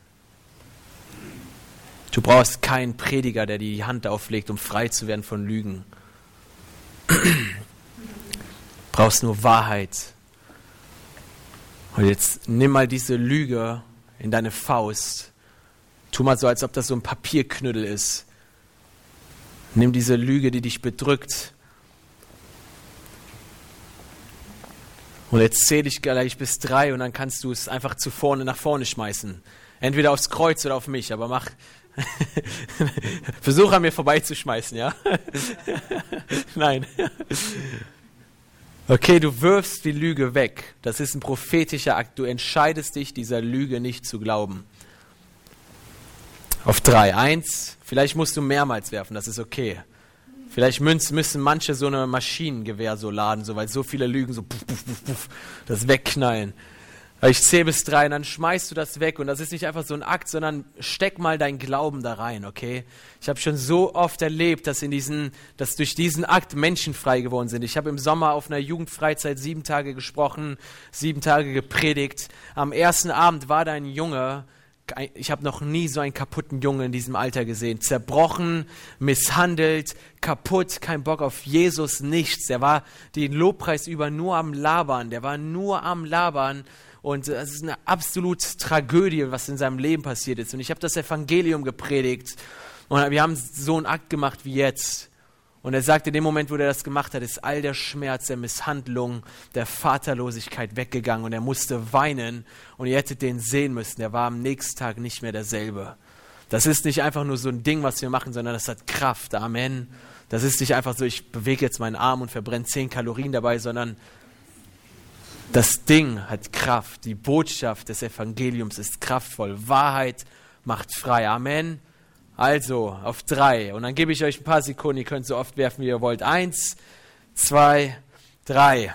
Du brauchst keinen Prediger, der die Hand auflegt, um frei zu werden von Lügen. Du brauchst nur Wahrheit. Und jetzt nimm mal diese Lüge in deine Faust. Tu mal so, als ob das so ein Papierknüttel ist. Nimm diese Lüge, die dich bedrückt. Und jetzt zähle ich gleich bis drei und dann kannst du es einfach zu vorne nach vorne schmeißen. Entweder aufs Kreuz oder auf mich, aber mach, Versuch an mir vorbeizuschmeißen, ja? Nein. Okay, du wirfst die Lüge weg. Das ist ein prophetischer Akt. Du entscheidest dich, dieser Lüge nicht zu glauben. Auf drei. Eins, vielleicht musst du mehrmals werfen, das ist okay. Vielleicht müssen manche so eine Maschinengewehr so laden, so, weil so viele Lügen so puff, puff, puff, puff, das wegknallen. Ich zähle bis drei und dann schmeißt du das weg. Und das ist nicht einfach so ein Akt, sondern steck mal dein Glauben da rein, okay? Ich habe schon so oft erlebt, dass, in diesen, dass durch diesen Akt Menschen frei geworden sind. Ich habe im Sommer auf einer Jugendfreizeit sieben Tage gesprochen, sieben Tage gepredigt. Am ersten Abend war da ein Junge, ich habe noch nie so einen kaputten Jungen in diesem Alter gesehen. Zerbrochen, misshandelt, kaputt, kein Bock auf Jesus, nichts. Der war den Lobpreis über nur am Labern. Der war nur am Labern und äh, es ist eine absolute Tragödie, was in seinem Leben passiert ist. Und ich habe das Evangelium gepredigt und wir haben so einen Akt gemacht wie jetzt. Und er sagt, in dem Moment, wo er das gemacht hat, ist all der Schmerz, der Misshandlung, der Vaterlosigkeit weggegangen und er musste weinen und ihr hättet den sehen müssen. Er war am nächsten Tag nicht mehr derselbe. Das ist nicht einfach nur so ein Ding, was wir machen, sondern das hat Kraft. Amen. Das ist nicht einfach so, ich bewege jetzt meinen Arm und verbrenne zehn Kalorien dabei, sondern das Ding hat Kraft. Die Botschaft des Evangeliums ist kraftvoll. Wahrheit macht frei. Amen. Also, auf drei. Und dann gebe ich euch ein paar Sekunden. Ihr könnt so oft werfen, wie ihr wollt. Eins, zwei, drei.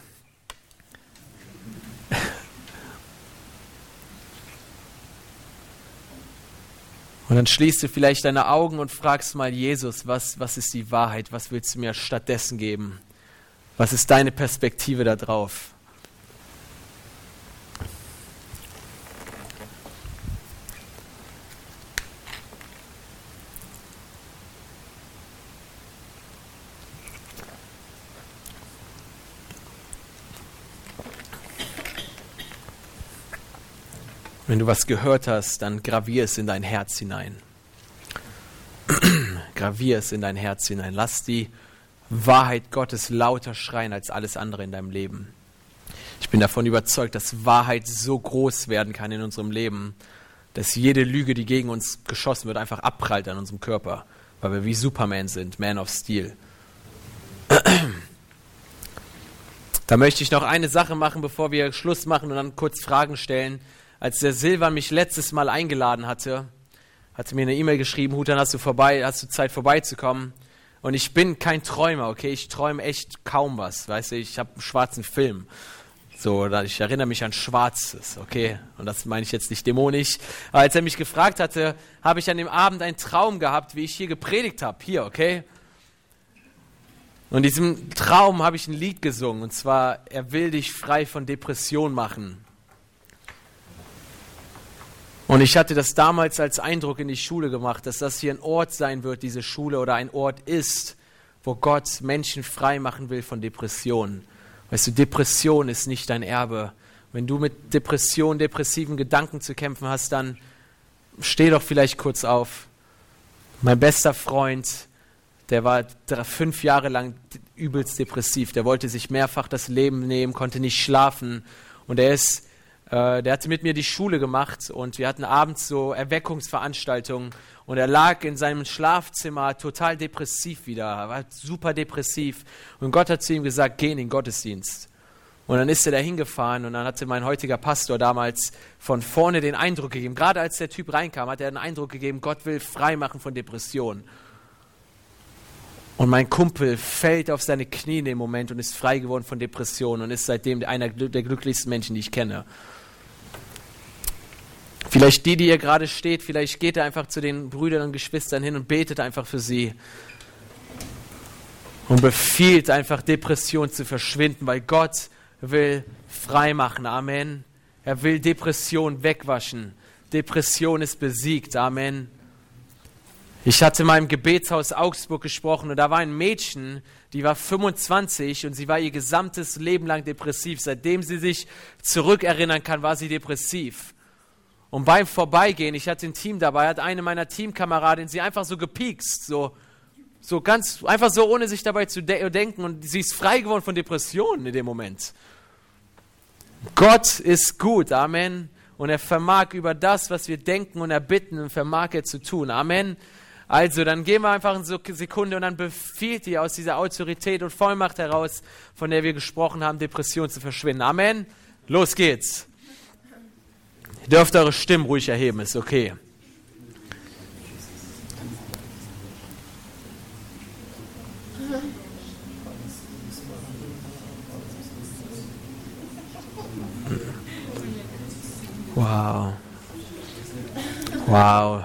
Und dann schließt du vielleicht deine Augen und fragst mal Jesus, was, was ist die Wahrheit? Was willst du mir stattdessen geben? Was ist deine Perspektive darauf? Wenn du was gehört hast, dann gravier es in dein Herz hinein. gravier es in dein Herz hinein. Lass die Wahrheit Gottes lauter schreien als alles andere in deinem Leben. Ich bin davon überzeugt, dass Wahrheit so groß werden kann in unserem Leben, dass jede Lüge, die gegen uns geschossen wird, einfach abprallt an unserem Körper, weil wir wie Superman sind, Man of Steel. Da möchte ich noch eine Sache machen, bevor wir Schluss machen und dann kurz Fragen stellen. Als der Silvan mich letztes Mal eingeladen hatte, hatte mir eine E-Mail geschrieben, Hutan, hast du vorbei, hast du Zeit vorbeizukommen? Und ich bin kein Träumer, okay? Ich träume echt kaum was, weißt du? Ich habe einen schwarzen Film. So, ich erinnere mich an Schwarzes, okay? Und das meine ich jetzt nicht dämonisch. Aber als er mich gefragt hatte, habe ich an dem Abend einen Traum gehabt, wie ich hier gepredigt habe, hier, okay? Und in diesem Traum habe ich ein Lied gesungen, und zwar, er will dich frei von Depression machen. Und ich hatte das damals als Eindruck in die Schule gemacht, dass das hier ein Ort sein wird, diese Schule, oder ein Ort ist, wo Gott Menschen frei machen will von Depressionen. Weißt du, Depression ist nicht dein Erbe. Wenn du mit Depression, depressiven Gedanken zu kämpfen hast, dann steh doch vielleicht kurz auf. Mein bester Freund, der war fünf Jahre lang übelst depressiv. Der wollte sich mehrfach das Leben nehmen, konnte nicht schlafen. Und er ist, äh, der hatte mit mir die Schule gemacht und wir hatten abends so Erweckungsveranstaltungen. Und er lag in seinem Schlafzimmer total depressiv wieder, war super depressiv. Und Gott hat zu ihm gesagt, geh in den Gottesdienst. Und dann ist er da hingefahren und dann hatte mein heutiger Pastor damals von vorne den Eindruck gegeben, gerade als der Typ reinkam, hat er den Eindruck gegeben, Gott will frei machen von Depressionen. Und mein Kumpel fällt auf seine Knie in dem Moment und ist frei geworden von Depressionen und ist seitdem einer der glücklichsten Menschen, die ich kenne. Vielleicht die, die hier gerade steht, vielleicht geht er einfach zu den Brüdern und Geschwistern hin und betet einfach für sie. Und befiehlt einfach Depression zu verschwinden, weil Gott will frei machen. Amen. Er will Depression wegwaschen. Depression ist besiegt. Amen. Ich hatte in meinem Gebetshaus Augsburg gesprochen und da war ein Mädchen, die war 25 und sie war ihr gesamtes Leben lang depressiv. Seitdem sie sich zurückerinnern kann, war sie depressiv. Und beim Vorbeigehen, ich hatte ein Team dabei, hat eine meiner Teamkameradinnen sie einfach so gepiekst, so, so ganz, einfach so, ohne sich dabei zu de denken. Und sie ist frei geworden von Depressionen in dem Moment. Gott ist gut, Amen. Und er vermag über das, was wir denken und erbitten, und vermag er zu tun. Amen. Also, dann gehen wir einfach eine Sekunde und dann befiehlt ihr aus dieser Autorität und Vollmacht heraus, von der wir gesprochen haben, Depression zu verschwinden. Amen. Los geht's. Ihr dürft eure Stimmen ruhig erheben, ist okay. Wow. Wow.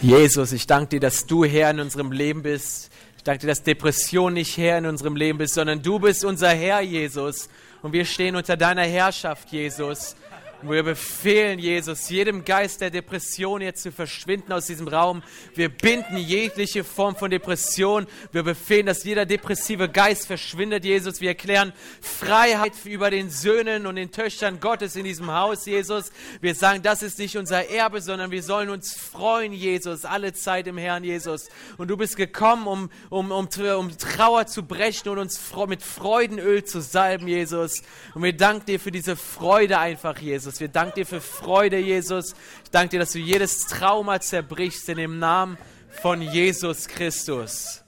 Jesus, ich danke dir, dass du Herr in unserem Leben bist. Ich danke dir, dass Depression nicht Herr in unserem Leben bist, sondern du bist unser Herr, Jesus. Und wir stehen unter deiner Herrschaft, Jesus. Wir befehlen, Jesus, jedem Geist der Depression jetzt zu verschwinden aus diesem Raum. Wir binden jegliche Form von Depression. Wir befehlen, dass jeder depressive Geist verschwindet, Jesus. Wir erklären Freiheit über den Söhnen und den Töchtern Gottes in diesem Haus, Jesus. Wir sagen, das ist nicht unser Erbe, sondern wir sollen uns freuen, Jesus, alle Zeit im Herrn, Jesus. Und du bist gekommen, um, um, um, um Trauer zu brechen und uns mit Freudenöl zu salben, Jesus. Und wir danken dir für diese Freude einfach, Jesus. Jesus. Wir danken dir für Freude, Jesus. Ich danke dir, dass du jedes Trauma zerbrichst in dem Namen von Jesus Christus.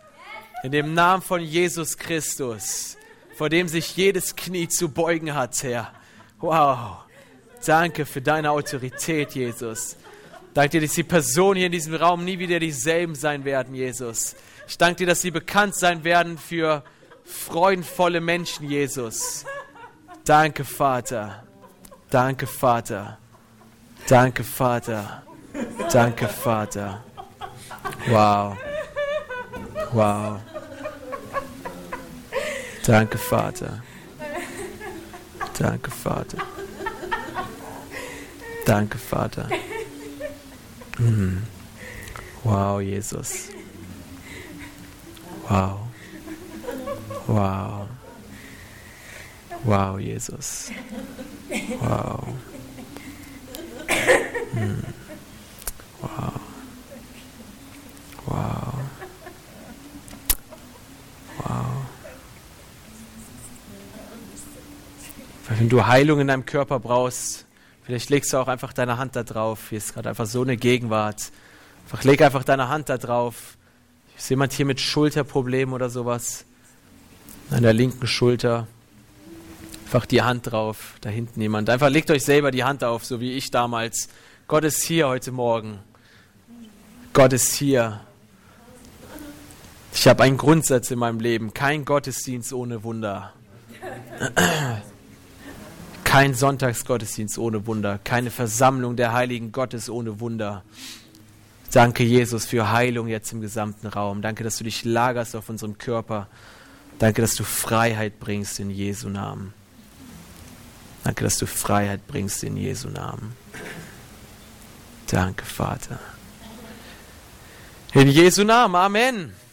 In dem Namen von Jesus Christus, vor dem sich jedes Knie zu beugen hat, Herr. Wow. Danke für deine Autorität, Jesus. Danke dir, dass die Personen hier in diesem Raum nie wieder dieselben sein werden, Jesus. Ich danke dir, dass sie bekannt sein werden für freudenvolle Menschen, Jesus. Danke, Vater. Danke, Vater. Danke, Vater. Danke, Vater. Wow. Wow. Danke, Vater. Danke, Vater. Danke, Vater. Mhm. Wow, Jesus. Wow. Wow. Wow, Jesus. Wow. Hm. Wow. Wow. Wow. Wenn du Heilung in deinem Körper brauchst, vielleicht legst du auch einfach deine Hand da drauf. Hier ist gerade einfach so eine Gegenwart. Einfach leg einfach deine Hand da drauf. Ist jemand hier mit Schulterproblemen oder sowas? an der linken Schulter. Einfach die Hand drauf, da hinten jemand. Einfach legt euch selber die Hand auf, so wie ich damals. Gott ist hier heute Morgen. Gott ist hier. Ich habe einen Grundsatz in meinem Leben. Kein Gottesdienst ohne Wunder. Kein Sonntagsgottesdienst ohne Wunder. Keine Versammlung der Heiligen Gottes ohne Wunder. Danke, Jesus, für Heilung jetzt im gesamten Raum. Danke, dass du dich lagerst auf unserem Körper. Danke, dass du Freiheit bringst in Jesu Namen. Danke, dass du Freiheit bringst in Jesu Namen. Danke, Vater. In Jesu Namen. Amen.